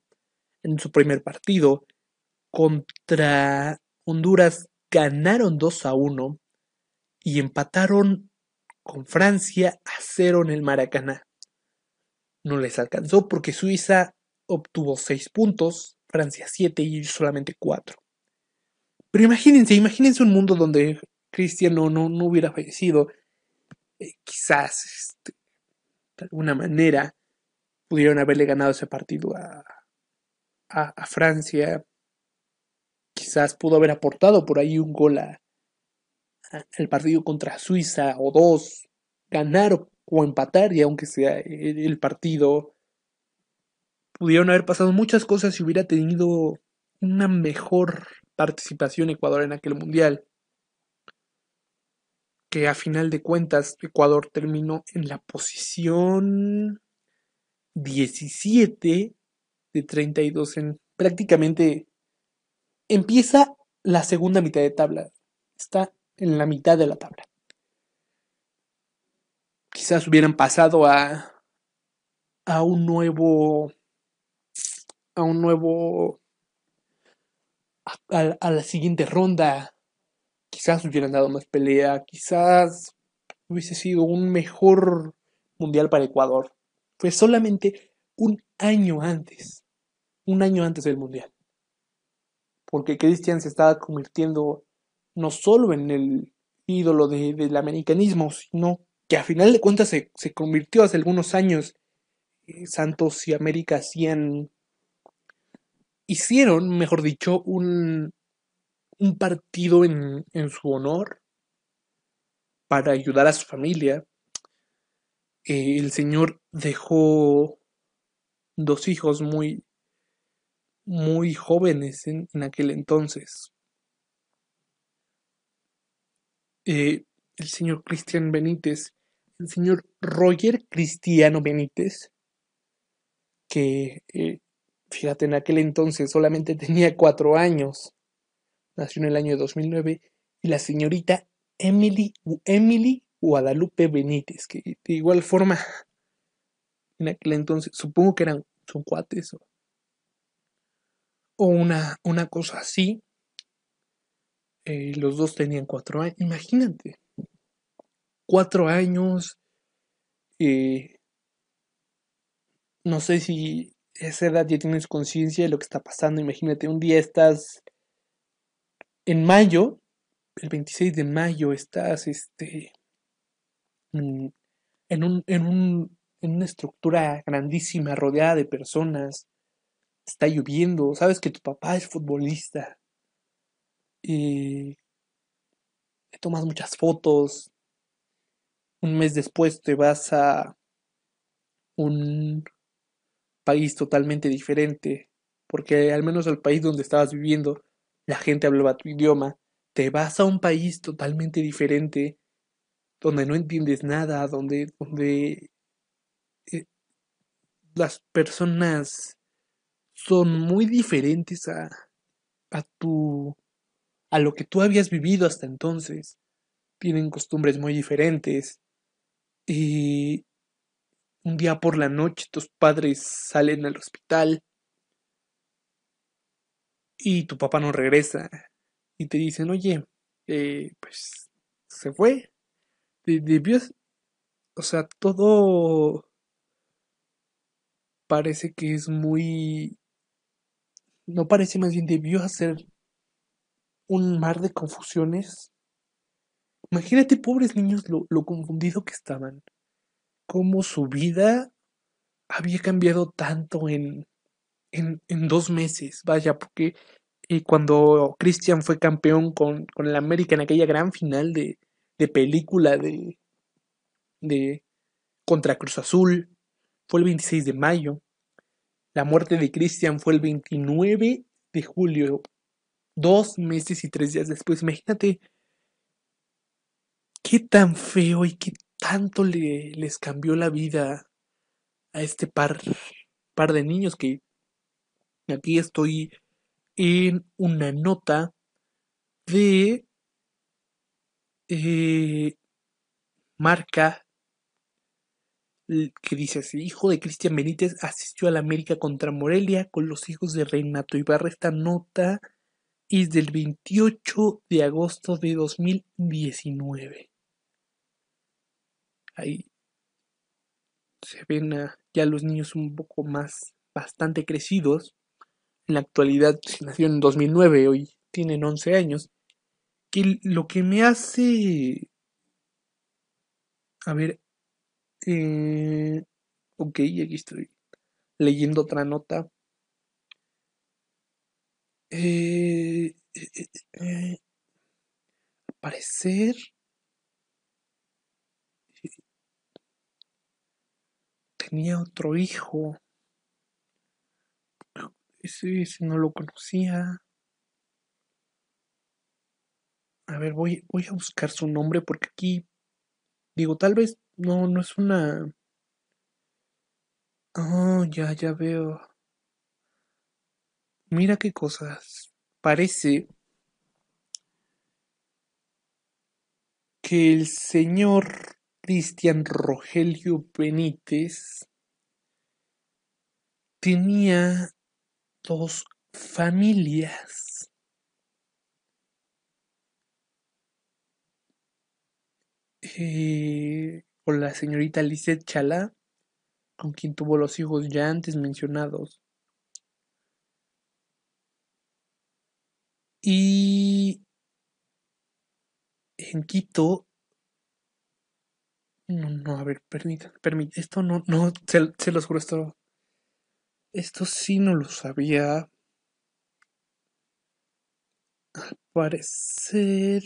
en su primer partido. Contra Honduras ganaron 2 a 1 y empataron con Francia a 0 en el Maracaná. No les alcanzó porque Suiza obtuvo 6 puntos, Francia 7 y solamente 4. Pero imagínense, imagínense un mundo donde Cristian no, no, hubiera fallecido. Eh, quizás este, de alguna manera pudieron haberle ganado ese partido a, a, Francia. Quizás pudo haber aportado por ahí un gol al partido contra Suiza o dos, ganar o, empatar, y aunque sea el, partido, pudieron haber pasado muchas cosas si hubiera tenido una mejor participación Ecuador en aquel mundial. Que a final de cuentas Ecuador terminó en la posición 17 de 32 en prácticamente empieza la segunda mitad de tabla. Está en la mitad de la tabla. Quizás hubieran pasado a a un nuevo a un nuevo a, la siguiente ronda quizás hubieran dado más pelea quizás hubiese sido un mejor mundial para Ecuador fue solamente un año antes, un año antes del Mundial. Porque Cristian se estaba convirtiendo no solo en el ídolo del americanismo, sino que a final de cuentas se, convirtió hace algunos años. Eh, Santos y América hacían, hicieron, mejor dicho, un, un partido en, en su honor para ayudar a su familia, eh, el Señor dejó dos hijos muy, muy jóvenes en, aquel entonces. Eh, el señor Cristian Benítez, el señor Roger Cristiano Benítez, que, eh, fíjate, en aquel entonces solamente tenía cuatro años, nació en el año 2009, y la señorita Emily, Emily Guadalupe Benítez, que de igual forma en aquel entonces, supongo que eran, son cuates o, una, una cosa así. Eh, los dos tenían cuatro años, imagínate, cuatro años. Eh, no sé si esa edad ya tienes conciencia de lo que está pasando. Imagínate, un día estás en mayo, el 26 de mayo, estás este, en, un, en, un, en una estructura grandísima, rodeada de personas, está lloviendo, sabes que tu papá es futbolista, y tomas muchas fotos, un mes después te vas a un país totalmente diferente, porque al menos el país donde estabas viviendo, la gente hablaba tu idioma, te vas a un país totalmente diferente donde no entiendes nada, donde, donde eh, las personas son muy diferentes a, a tu a lo que tú habías vivido hasta entonces. Tienen costumbres muy diferentes. Y un día por la noche tus padres salen al hospital y tu papá no regresa y te dicen, oye, eh, pues se fue, debió, o sea, todo parece que es muy, no parece más bien, debió hacer un mar de confusiones. Imagínate, pobres niños, lo, lo confundido que estaban, cómo su vida había cambiado tanto en, en, dos meses, vaya, porque eh, cuando Christian fue campeón con, con el América en aquella gran final de, de película de, de contra Cruz Azul fue el 26 de mayo. La muerte de Cristian fue el 29 de julio. Dos meses y tres días después. Imagínate qué tan feo y qué tanto le, les cambió la vida a este par, par de niños que aquí estoy en una nota de eh, marca que dice hijo de Cristian Benítez asistió a la América contra Morelia con los hijos de Renato Ibarra. Esta nota es del 28 de agosto de 2019. Ahí se ven ya los niños un poco más, bastante crecidos. En la actualidad, si nació en 2009, hoy tienen 11 años. Que lo que me hace... A ver, eh, ok, aquí estoy leyendo otra nota. Eh, eh, eh parecer tenía otro hijo. Ese, ese, no lo conocía. A ver, voy, voy a buscar su nombre porque aquí, digo, tal vez no, no es una... Oh, ya, ya veo. Mira qué cosas. Parece que el señor Cristian Rogelio Benítez tenía dos familias. Eh, con la señorita Lisette Chalá, con quien tuvo los hijos ya antes mencionados. Y en Quito, no, no, a ver, permítanme, permítanme, esto no, no, se, se los juro, esto, esto sí no lo sabía. Al parecer,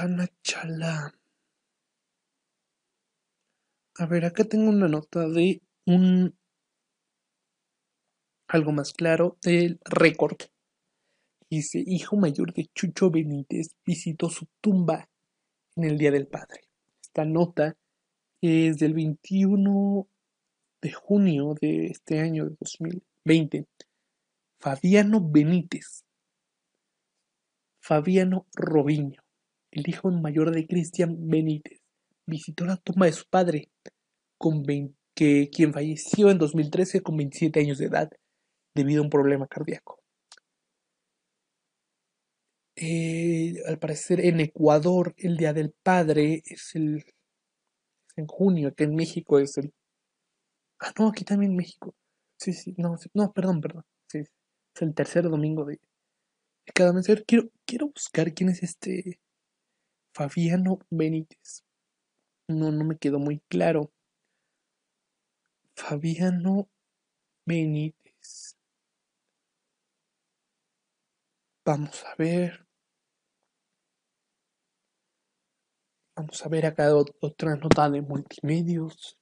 Ana Chala. A ver, acá tengo una nota de un algo más claro del récord. Dice, hijo mayor de Chucho Benítez visitó su tumba en el Día del Padre. Esta nota es del 21 de junio de este año de 2000. 20. Fabiano Benítez. Fabiano Robiño, el hijo mayor de Cristian Benítez, visitó la tumba de su padre, con quien falleció en 2013 con 27 años de edad debido a un problema cardíaco. Eh, al parecer en Ecuador el Día del Padre es el en junio, que en México es el... Ah, no, aquí también en México. Sí, sí, no, no, perdón, perdón. Sí, es el tercer domingo de, cada mes. Quiero, quiero buscar quién es este Fabiano Benítez. No, no me quedó muy claro. Fabiano Benítez. Vamos a ver. Vamos a ver acá otra nota de multimedios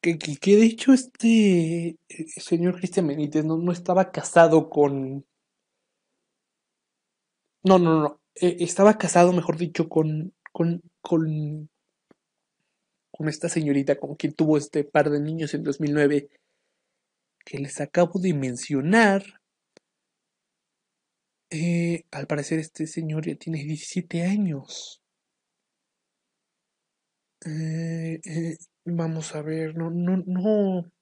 que, que, de hecho este eh, señor Cristian Benítez no, no estaba casado con... No, no, no. Eh, estaba casado, mejor dicho, con, con, con, con esta señorita con quien tuvo este par de niños en 2009 que les acabo de mencionar. Eh, al parecer este señor ya tiene 17 años. Eh, eh, Vamos a ver, no, no, no.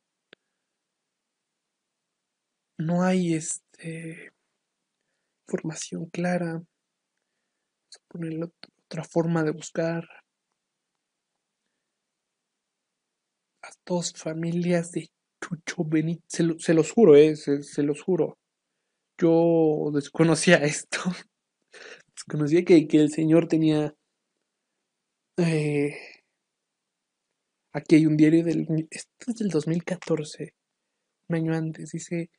No hay este información clara. Vamos a poner otra forma de buscar. Las dos familias de Chucho Benítez. Se, los juro, eh, se, los juro. Yo desconocía esto. desconocía que, que el señor tenía. Eh, Aquí hay un diario del. Esto es del 2014, un año antes. Dice: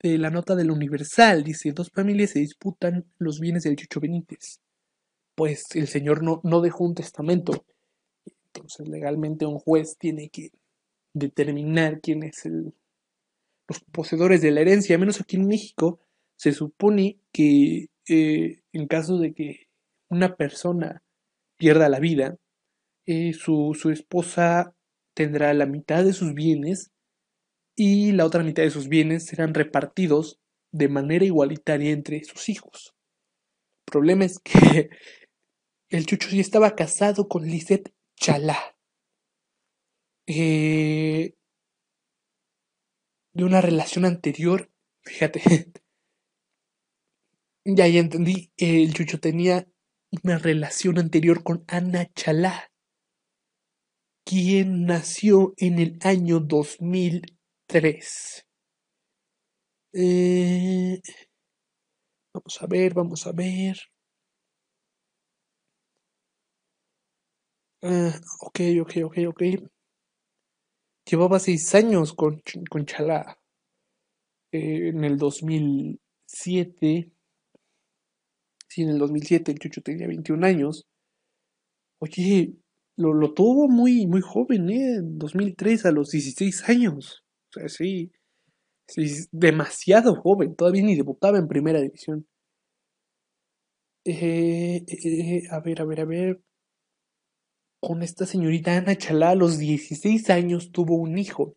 de la nota del Universal. Dice, dos familias se disputan los bienes del Chucho Benítez. Pues el señor no, no dejó un testamento. Entonces legalmente un juez tiene que determinar quién es el, poseedores de la herencia. Menos aquí en México se supone que eh, en caso de que una persona pierda la vida, eh, su, su esposa tendrá la mitad de sus bienes y la otra mitad de sus bienes serán repartidos de manera igualitaria entre sus hijos. El problema es que el Chucho ya estaba casado con Lisette Chalá. Eh, de una relación anterior, fíjate, ya, ya entendí, el Chucho tenía una relación anterior con Ana Chalá, quien nació en el año 2003. Eh, vamos a ver, vamos a ver. Ah, ok, ok, ok, ok. Llevaba seis años con, con Chalá. Eh, en el 2007. Sí, en el 2007 el Chucho tenía 21 años. Oye, lo, tuvo muy, muy joven, ¿eh? En 2003 a los 16 años. O sea, sí, sí, demasiado joven. Todavía ni debutaba en primera división. Eh, eh, a ver, a ver, a ver con esta señorita Ana Chalá a los 16 años tuvo un hijo,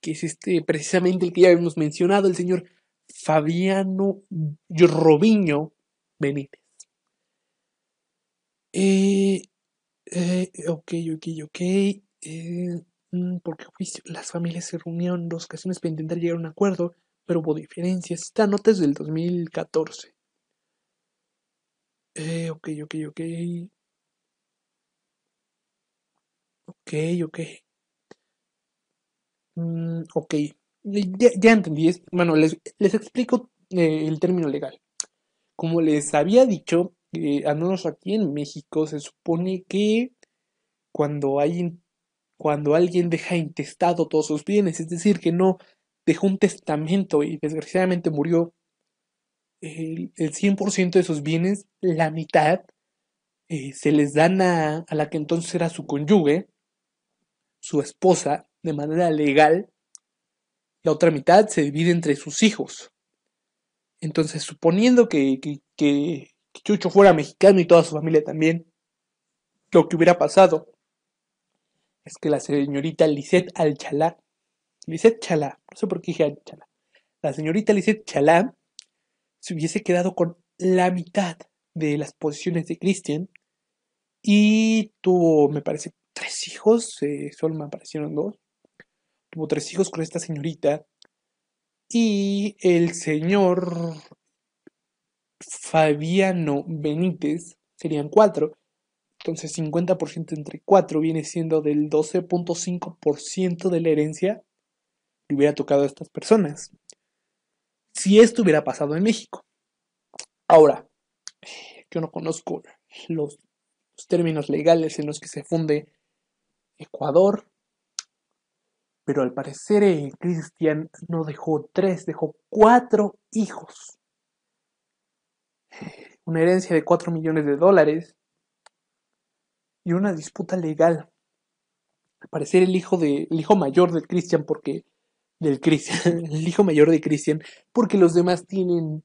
que es este precisamente el que ya hemos mencionado, el señor Fabiano Robiño Benítez. Eh, eh, ok, ok, ok. Eh, mm, porque las familias se reunieron en dos ocasiones para intentar llegar a un acuerdo, pero hubo diferencias. Esta nota es del 2014. Eh, ok, ok, ok. Ok. Mm, ok. Ya, ya entendí. Bueno, les, les explico eh, el término legal. Como les había dicho, eh, al menos aquí en México se supone que cuando hay cuando alguien deja intestado todos sus bienes, es decir, que no dejó un testamento y desgraciadamente murió, el, el 100% de sus bienes, la mitad, eh, se les dan a, a la que entonces era su cónyuge, su esposa de manera legal, la otra mitad se divide entre sus hijos. Entonces, suponiendo que, que, Chucho fuera mexicano y toda su familia también, lo que hubiera pasado es que la señorita Lisette Alchalá, Lisette Chalá, no sé por qué dije Alchalá, la señorita Lisette Chalá se hubiese quedado con la mitad de las posiciones de Christian y tuvo, me parece, tres hijos, solo me aparecieron dos. Tuvo tres hijos con esta señorita. Y el señor Fabiano Benítez serían cuatro. Entonces 50% entre cuatro viene siendo del 12.5% de la herencia que hubiera tocado a estas personas. Si esto hubiera pasado en México. Ahora, yo no conozco los términos legales en los que se funde Ecuador. Pero al parecer eh, Cristian no dejó tres, dejó cuatro hijos. Una herencia de cuatro millones de dólares y una disputa legal. Al parecer el hijo de, el hijo mayor de Cristian, porque del Cristian, el hijo mayor de Cristian, porque los demás tienen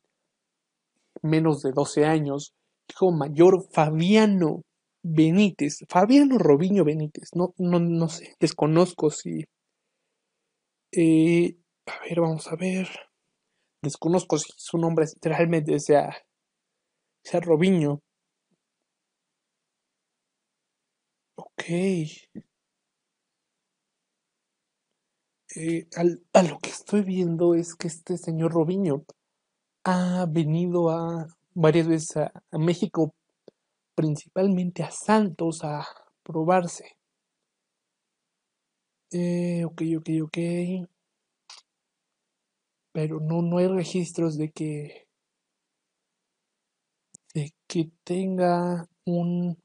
menos de 12 años. Hijo mayor Fabiano Benítez, Fabiano Robiño Benítez, no, no, no sé, desconozco si... Eh, a ver, vamos a ver. Desconozco si su nombre realmente sea, sea Robiño. Ok. Eh, a lo que estoy viendo es que este señor Robiño ha venido a varias veces a México principalmente a Santos a probarse. Eh, ok, ok, ok. Pero no, no hay registros de que de que tenga un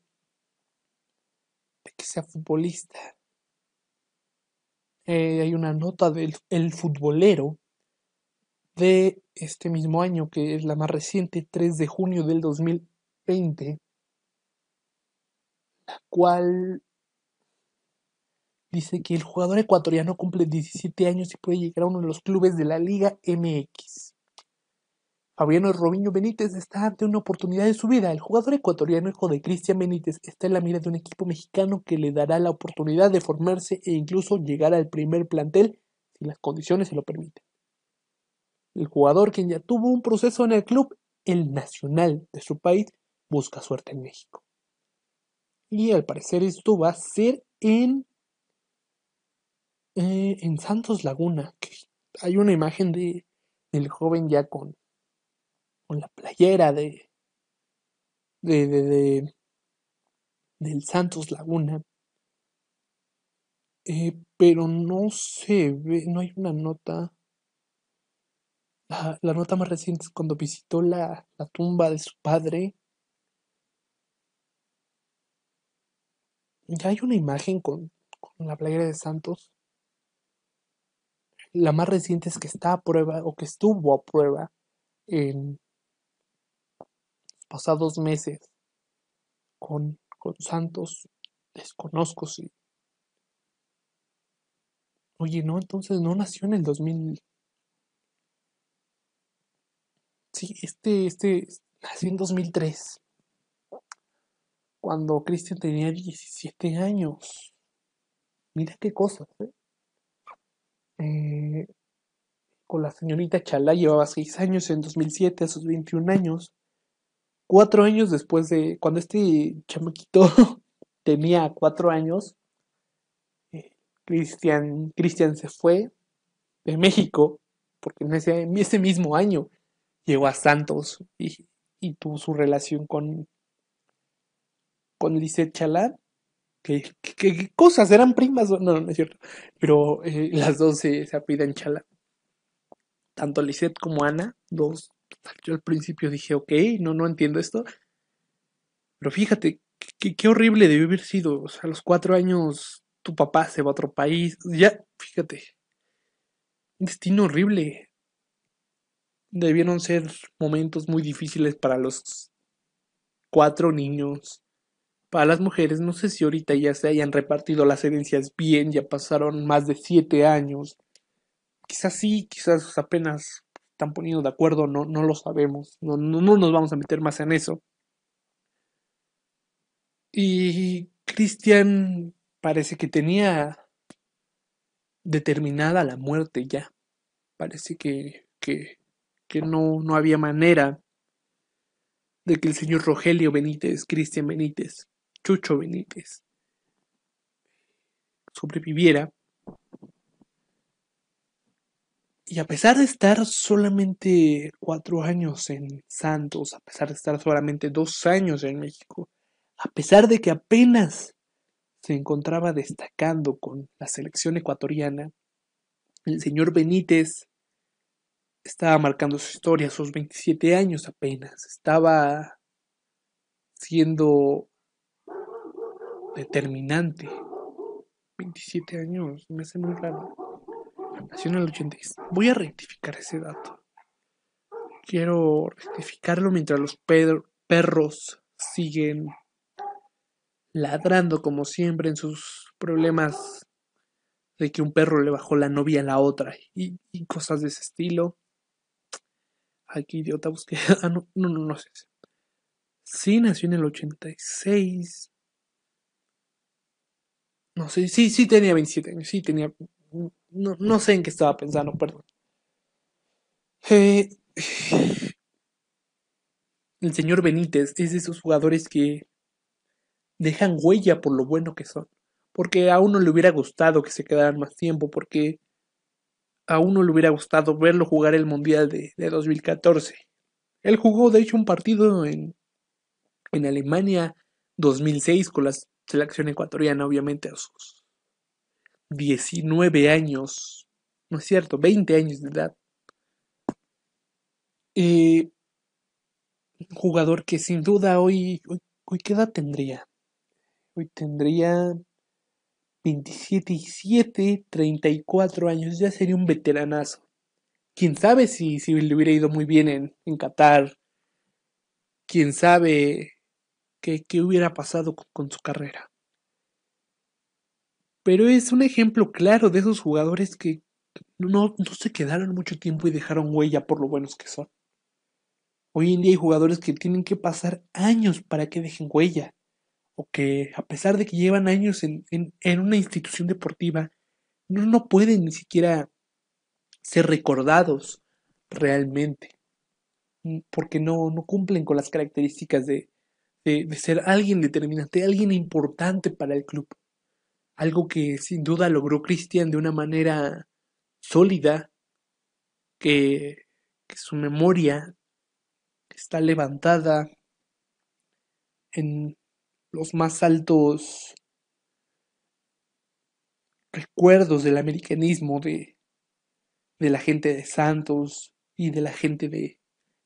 de que sea futbolista. Eh, hay una nota del el futbolero de este mismo año, que es la más reciente, 3 de junio del 2020, la cual dice que el jugador ecuatoriano cumple 17 años y puede llegar a uno de los clubes de la Liga MX. Fabiano Robinho Benítez está ante una oportunidad de su vida. El jugador ecuatoriano, hijo de Cristian Benítez, está en la mira de un equipo mexicano que le dará la oportunidad de formarse e incluso llegar al primer plantel si las condiciones se lo permiten. El jugador, quien ya tuvo un proceso en el club, el nacional de su país, busca suerte en México. Y al parecer esto va a ser en, eh, en Santos Laguna. hay una imagen de, del joven ya con, con la playera de, de, de, del Santos Laguna. Eh, pero no se ve, no hay una nota. La, nota más reciente es cuando visitó la, la tumba de su padre. Ya hay una imagen con, con la playera de Santos. La más reciente es que está a prueba o que estuvo a prueba en, pasados meses con, con Santos, desconozco si... Oye, no, entonces no nació en el 2000. Sí, este, este, nació en 2003, cuando Cristian tenía 17 años. Mira qué cosas, ¿eh? Eh, con la señorita Chalá llevaba 6 años en 2007, a sus 21 años cuatro años después de cuando este chamaquito tenía cuatro años, eh, Cristian, se fue de México, porque en ese, mismo año llegó a Santos y tuvo su relación con, con Lisette Chalán. ¿Qué, cosas? ¿Eran primas? No, no es cierto. Pero eh, las dos se, se apellidan Chalán. Tanto Lisette como Ana, dos yo al principio dije, ok, no, no entiendo esto. Pero fíjate, qué, horrible debió haber sido. O sea, a los cuatro años tu papá se va a otro país. Ya, fíjate. Un destino horrible. Debieron ser momentos muy difíciles para los cuatro niños. Para las mujeres, no sé si ahorita ya se hayan repartido las herencias bien, ya pasaron más de siete años. Quizás sí, quizás apenas están poniendo de acuerdo, no, no lo sabemos, no, no, nos vamos a meter más en eso. Y Cristian parece que tenía determinada la muerte ya. Parece que, que, que no, no había manera de que el señor Rogelio Benítez, Cristian Benítez, Chucho Benítez, sobreviviera. Y a pesar de estar solamente cuatro años en Santos, a pesar de estar solamente dos años en México, a pesar de que apenas se encontraba destacando con la selección ecuatoriana, el señor Benítez estaba marcando su historia sus 27 años apenas, estaba siendo determinante. 27 años, me hace muy raro. Nació en el 86. Voy a rectificar ese dato. Quiero rectificarlo mientras los perros siguen ladrando como siempre en sus problemas de que un perro le bajó la novia a la otra y, cosas de ese estilo. Aquí idiota busqué. Ah, no, no, no, no sé. Sí, nació en el 86. No sé, sí, sí tenía 27 años, sí tenía no, no sé en qué estaba pensando, perdón. Eh, el señor Benítez es de esos jugadores que dejan huella por lo bueno que son. Porque a uno le hubiera gustado que se quedaran más tiempo, porque a uno le hubiera gustado verlo jugar el Mundial de, de 2014. Él jugó, de hecho, un partido en, en Alemania 2006 con la selección ecuatoriana, obviamente, a sus 19 años, no es cierto, 20 años de edad. Un jugador que sin duda hoy, hoy, ¿qué edad tendría? Hoy tendría 27 y 7, 34 años, ya sería un veteranazo. quién sabe si, si le hubiera ido muy bien en, en Qatar, quién sabe qué, hubiera pasado con, su carrera. Pero es un ejemplo claro de esos jugadores que no, se quedaron mucho tiempo y dejaron huella por lo buenos que son. Hoy en día hay jugadores que tienen que pasar años para que dejen huella, o que a pesar de que llevan años en, en, una institución deportiva, no, no pueden ni siquiera ser recordados realmente, porque no, no cumplen con las características de, de, ser alguien determinante, alguien importante para el club. Algo que sin duda logró Cristian de una manera sólida, que, que su memoria está levantada en los más altos recuerdos del americanismo de, de la gente de Santos y de la gente de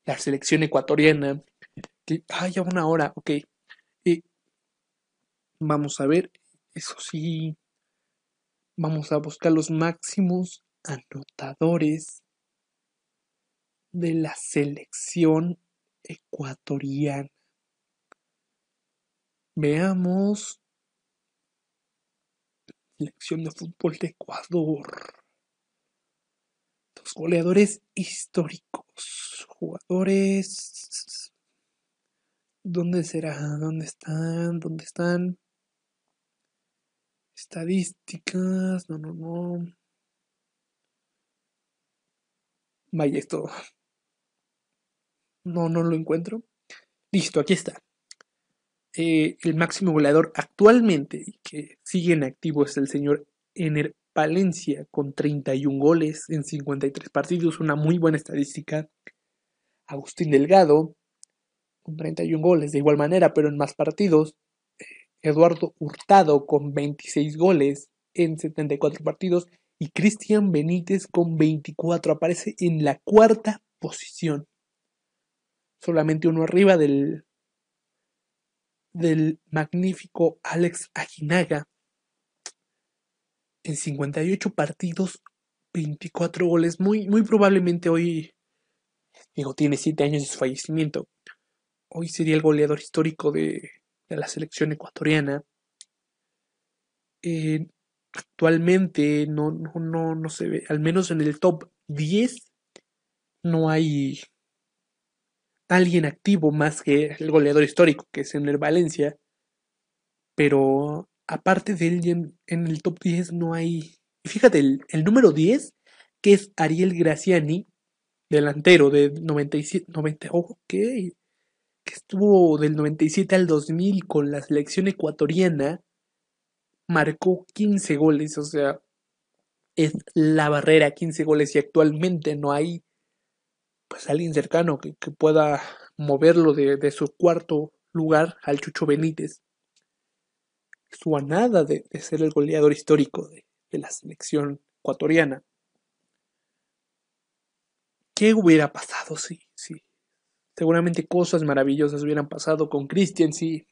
la selección ecuatoriana. Ah, ya una hora, ok. Vamos a ver, eso sí, vamos a buscar los máximos anotadores de la selección ecuatoriana. Veamos. Selección de fútbol de Ecuador. Los goleadores históricos. Jugadores. ¿Dónde será? ¿Dónde están? ¿Dónde están? Estadísticas. No, no, no. Vaya, esto. No, no lo encuentro. Listo, aquí está. Eh, el máximo goleador actualmente que sigue en activo es el señor Ener Palencia con 31 goles en 53 partidos, una muy buena estadística. Agustín Delgado con 31 goles de igual manera, pero en más partidos. Eh, Eduardo Hurtado con 26 goles en 74 partidos y Cristian Benítez con 24 aparece en la cuarta posición. Solamente uno arriba del del magnífico Alex Aguinaga. En 58 partidos, 24 goles. Muy, muy probablemente hoy, digo, tiene 7 años de su fallecimiento. Hoy sería el goleador histórico de, la selección ecuatoriana. Actualmente no, no, no, se ve, al menos en el top 10, no hay alguien activo más que el goleador histórico, que es Ener Valencia. Pero aparte de él, en, el top 10 no hay. Fíjate, el, número 10, que es Ariel Graciani, delantero de 97, 90, ok, que estuvo del 97 al 2000 con la selección ecuatoriana, marcó 15 goles, o sea, es la barrera 15 goles y actualmente no hay pues alguien cercano que, que pueda moverlo de, de, su cuarto lugar al Chucho Benítez. Estuvo a nada de, ser el goleador histórico de, de, la selección ecuatoriana. ¿Qué hubiera pasado si, si seguramente cosas maravillosas hubieran pasado con Cristian si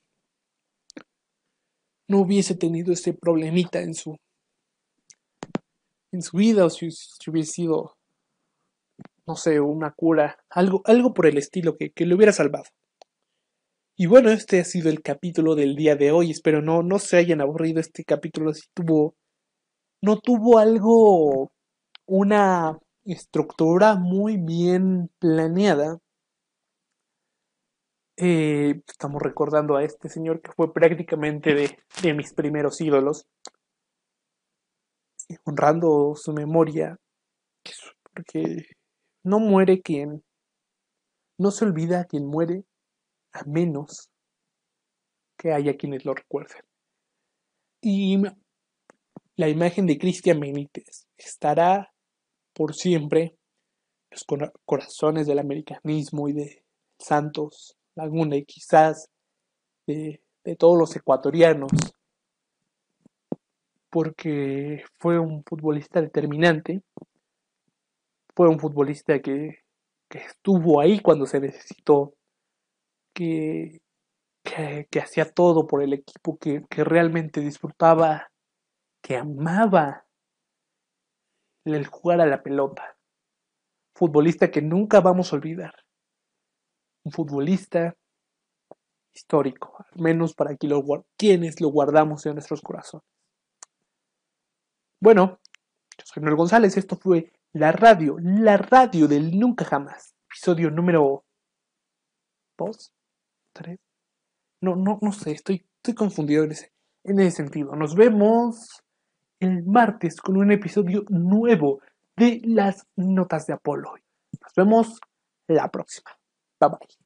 no hubiese tenido ese problemita en su en su vida o si, si hubiese sido no sé, una cura, algo, algo por el estilo que, que le hubiera salvado. Y bueno, este ha sido el capítulo del día de hoy. Espero no, no se hayan aburrido. Este capítulo sí tuvo. No tuvo algo. una estructura muy bien planeada. Eh, estamos recordando a este señor que fue prácticamente de, de mis primeros ídolos. Honrando su memoria. Porque no muere quien, no se olvida quien muere a menos que haya quienes lo recuerden. Y la imagen de Cristian Benítez estará por siempre en los corazones del americanismo y de Santos Laguna y quizás de, todos los ecuatorianos, porque fue un futbolista determinante, fue un futbolista que, que estuvo ahí cuando se necesitó, que, que, que hacía todo por el equipo, que, que realmente disfrutaba, que amaba el jugar a la pelota. futbolista que nunca vamos a olvidar. Un futbolista histórico, al menos para quienes lo guardamos en nuestros corazones. Bueno, yo soy Noel González, esto fue la radio, la radio del Nunca Jamás, episodio número 2, 3. No, no, no sé, estoy, estoy confundido en ese, en ese sentido. Nos vemos el martes con un episodio nuevo de las notas de Apolo. Nos vemos la próxima. Bye bye.